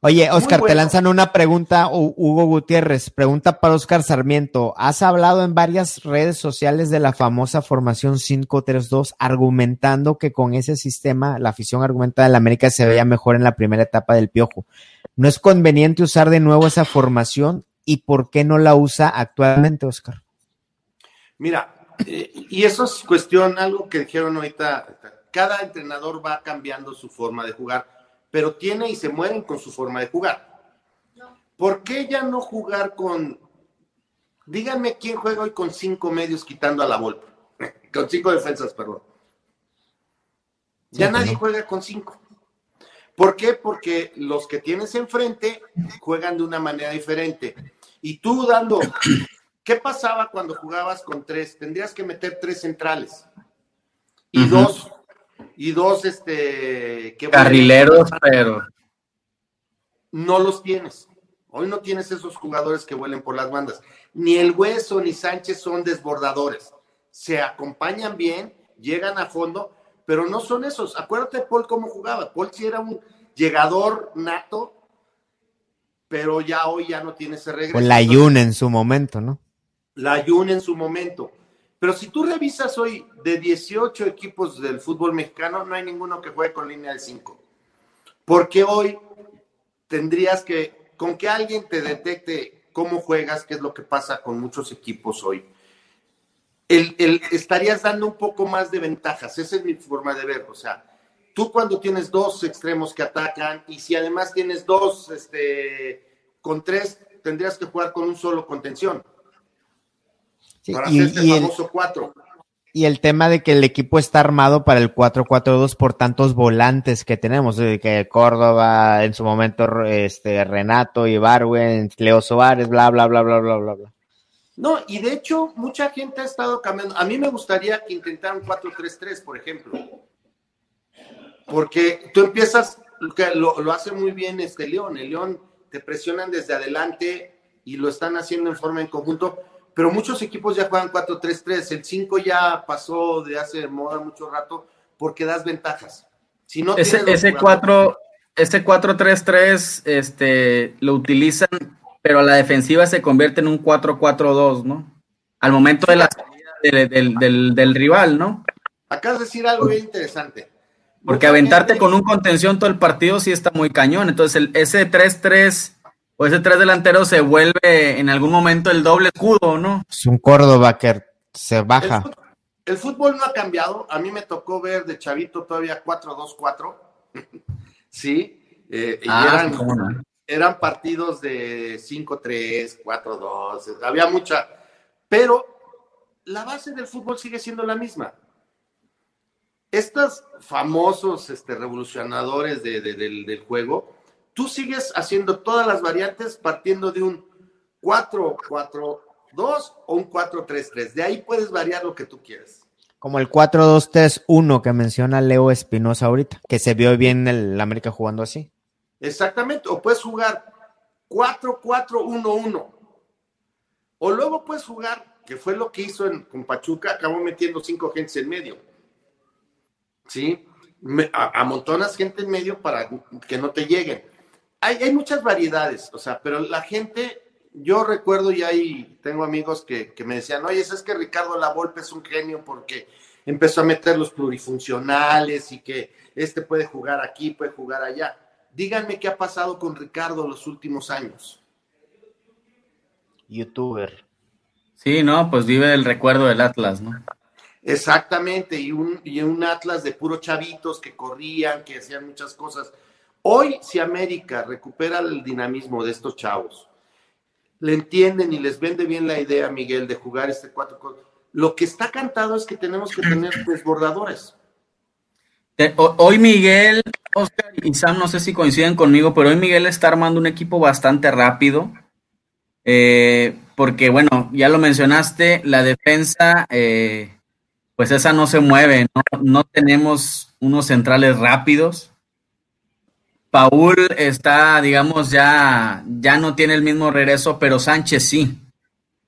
Oye, Oscar, te lanzan una pregunta, Hugo Gutiérrez, pregunta para Oscar Sarmiento. Has hablado en varias redes sociales de la famosa formación 5-3-2, argumentando que con ese sistema la afición argumenta de la América se veía mejor en la primera etapa del piojo. ¿No es conveniente usar de nuevo esa formación y por qué no la usa actualmente, Oscar? Mira, eh, y eso es cuestión, algo que dijeron ahorita, cada entrenador va cambiando su forma de jugar pero tiene y se mueren con su forma de jugar. ¿Por qué ya no jugar con... Díganme quién juega hoy con cinco medios quitando a la Volpe. con cinco defensas, perdón. Ya nadie juega con cinco. ¿Por qué? Porque los que tienes enfrente juegan de una manera diferente. Y tú dando, ¿qué pasaba cuando jugabas con tres? Tendrías que meter tres centrales y dos y dos, este... Que Carrileros, pero... No los tienes. Hoy no tienes esos jugadores que vuelen por las bandas. Ni el Hueso ni Sánchez son desbordadores. Se acompañan bien, llegan a fondo, pero no son esos. Acuérdate Paul cómo jugaba. Paul sí era un llegador nato, pero ya hoy ya no tiene ese regreso. la Yun en su momento, ¿no? La Yun en su momento. Pero si tú revisas hoy de 18 equipos del fútbol mexicano, no hay ninguno que juegue con línea de 5. Porque hoy tendrías que, con que alguien te detecte cómo juegas, que es lo que pasa con muchos equipos hoy, el, estarías dando un poco más de ventajas. Esa es mi forma de ver. O sea, tú cuando tienes dos extremos que atacan y si además tienes dos, este, con tres, tendrías que jugar con un solo contención y, el, Y el tema de que el equipo está armado para el 4-4-2 por tantos volantes que tenemos, que Córdoba, en su momento este Renato, Ibarwen, Leo Soares, bla, bla, bla, bla, bla, bla, bla. No, y de hecho, mucha gente ha estado cambiando. A mí me gustaría que intentaran 4-3-3, por ejemplo. Porque tú empiezas, lo, lo hace muy bien este León. El León te presionan desde adelante y lo están haciendo en forma en conjunto pero muchos equipos ya juegan 4-3-3. El 5 ya pasó de hace moda mucho rato porque das ventajas. Si no ese, ese 4 ese 4-3-3 este, lo utilizan, pero a la defensiva se convierte en un 4-4-2, ¿no? al momento de la salida del, rival, ¿no? Acabas de decir algo bien interesante. Porque aventarte con un contención todo el partido sí está muy cañón. Entonces, el, ese 3-3 o ese 3 delantero se vuelve en algún momento el doble escudo, ¿no? Es un Córdoba que se baja. El fútbol, no ha cambiado. A mí me tocó ver de chavito todavía 4-2-4. sí. Eh, y ah, eran, eran partidos de 5-3, 4-2. Había mucha. Pero la base del fútbol sigue siendo la misma. Estos famosos este, revolucionadores del, juego, tú sigues haciendo todas las variantes partiendo de un 4-4-2 o un 4-3-3. De ahí puedes variar lo que tú quieras. Como el 4-2-3-1 que menciona Leo Espinosa ahorita, que se vio bien en el América jugando así. Exactamente, o puedes jugar 4-4-1-1. O luego puedes jugar, que fue lo que hizo en, con Pachuca, acabó metiendo cinco gentes en medio. ¿Sí? amontonas gente en medio para que no te lleguen. Hay, hay, muchas variedades, o sea, pero la gente, yo recuerdo y ahí tengo amigos que, que me decían, oye, es que Ricardo Lavolpe es un genio porque empezó a meter los plurifuncionales y que este puede jugar aquí, puede jugar allá. Díganme qué ha pasado con Ricardo los últimos años. Youtuber. Sí, no, pues vive el recuerdo del Atlas, ¿no? Exactamente, y un, y un Atlas de puro chavitos que corrían, que hacían muchas cosas. Hoy, si América recupera el dinamismo de estos chavos, le entienden y les vende bien la idea, Miguel, de jugar este cuatro. Lo que está cantado es que tenemos que tener desbordadores. Hoy Miguel, Oscar y Sam, no sé si coinciden conmigo, pero hoy Miguel está armando un equipo bastante rápido. Eh, porque, bueno, ya lo mencionaste, la defensa, eh, pues esa no se mueve, ¿no? tenemos unos centrales rápidos. Paul está, digamos, ya, ya no tiene el mismo regreso, pero Sánchez sí.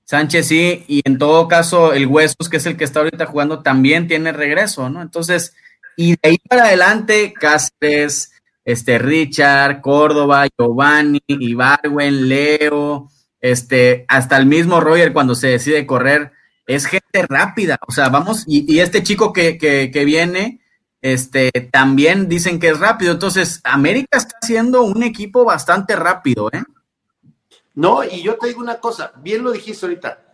Sánchez sí, y en todo caso, el Huesos, que es el que está ahorita jugando, también tiene regreso, ¿no? Entonces, y de ahí para adelante, Cáceres, este, Richard, Córdoba, Giovanni, Ibarwen, Leo, este, hasta el mismo Roger cuando se decide correr, es gente rápida. O sea, vamos, y, este chico que, que, viene, este, también dicen que es rápido. Entonces, América está siendo un equipo bastante rápido, ¿eh? No, y yo te digo una cosa, bien lo dijiste ahorita,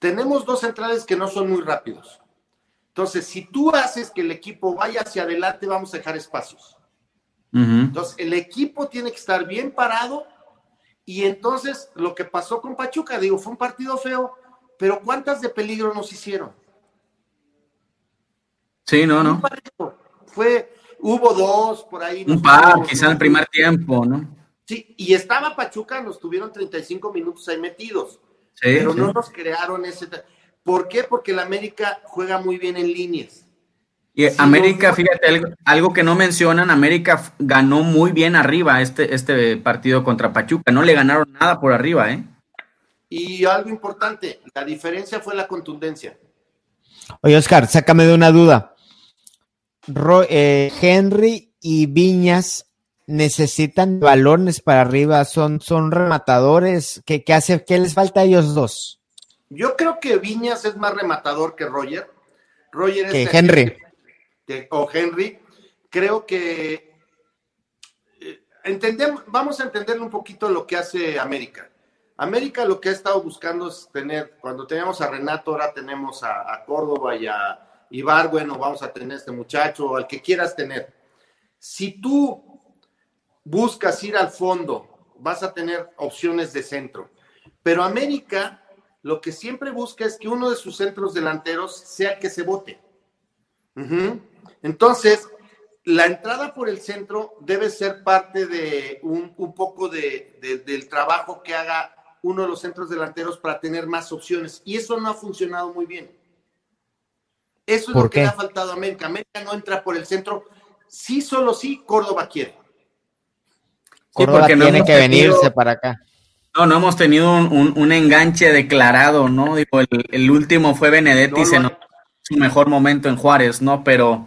tenemos dos centrales que no son muy rápidos. Entonces, si tú haces que el equipo vaya hacia adelante, vamos a dejar espacios. Entonces, el equipo tiene que estar bien parado y entonces lo que pasó con Pachuca, digo, fue un partido feo, pero ¿cuántas de peligro nos hicieron? Sí, no, no. Fue, hubo dos por ahí. Un par, quizá en el primer tiempo, ¿no? Sí, y estaba Pachuca, nos tuvieron 35 minutos ahí metidos, pero no nos crearon ese... ¿Por qué? Porque la América juega muy bien en líneas. Y América, fíjate, algo, que no mencionan, América ganó muy bien arriba este, este partido contra Pachuca, no le ganaron nada por arriba, ¿eh? Y algo importante, la diferencia fue la contundencia. Oye, Oscar, sácame de una duda. Eh, Henry y Viñas necesitan balones para arriba, son, son rematadores. ¿Qué, qué, hace, ¿Qué les falta a ellos dos? Yo creo que Viñas es más rematador que Roger. Roger es. Que Henry. o Henry. Creo que. Eh, entendemos, vamos a entenderle un poquito lo que hace América. América lo que ha estado buscando es tener, cuando teníamos a Renato, ahora tenemos a, Córdoba y a Ibar, bueno, vamos a tener este muchacho, al que quieras tener. Si tú buscas ir al fondo, vas a tener opciones de centro. Pero América lo que siempre busca es que uno de sus centros delanteros sea que se vote. Entonces, la entrada por el centro debe ser parte de un, poco de, del trabajo que haga uno de los centros delanteros para tener más opciones. Y eso no ha funcionado muy bien. Eso es lo que le ha faltado a América. América no entra por el centro. Sí, solo sí, Córdoba quiere. Córdoba tiene que venirse para acá. No, no hemos tenido un, enganche declarado, ¿no? Digo, el, último fue Benedetti, se su mejor momento en Juárez, ¿no? Pero,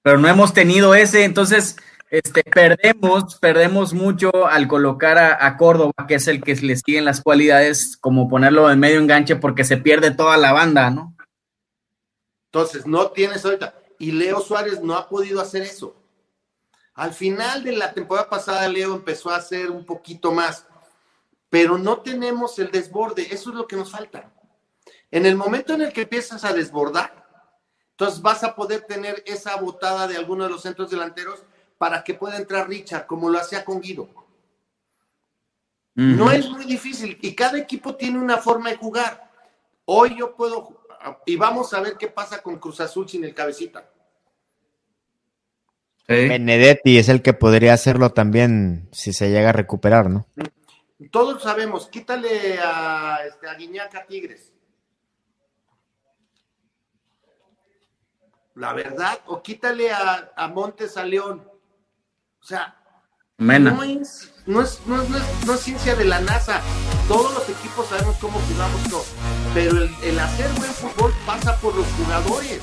pero no hemos tenido ese, entonces este, perdemos, perdemos mucho al colocar a, Córdoba, que es el que le siguen las cualidades, como ponerlo en medio enganche porque se pierde toda la banda, ¿no? Entonces, no tienes ahorita. Y Leo Suárez no ha podido hacer eso. Al final de la temporada pasada, Leo empezó a hacer un poquito más, pero no tenemos el desborde. Eso es lo que nos falta. En el momento en el que empiezas a desbordar, entonces vas a poder tener esa botada de alguno de los centros delanteros para que pueda entrar Richard, como lo hacía con Guido. No es muy difícil y cada equipo tiene una forma de jugar. Hoy yo puedo, y vamos a ver qué pasa con Cruz Azul sin el cabecita. Benedetti es el que podría hacerlo también si se llega a recuperar, ¿no? Todos sabemos, quítale a, este, a Guiñaca Tigres. La verdad, o quítale a, a Montes a León. O sea, No, es, no, es, no, es, no, es, ciencia de la NASA. Todos los equipos sabemos cómo jugamos todo. Pero el, el hacer buen fútbol pasa por los jugadores.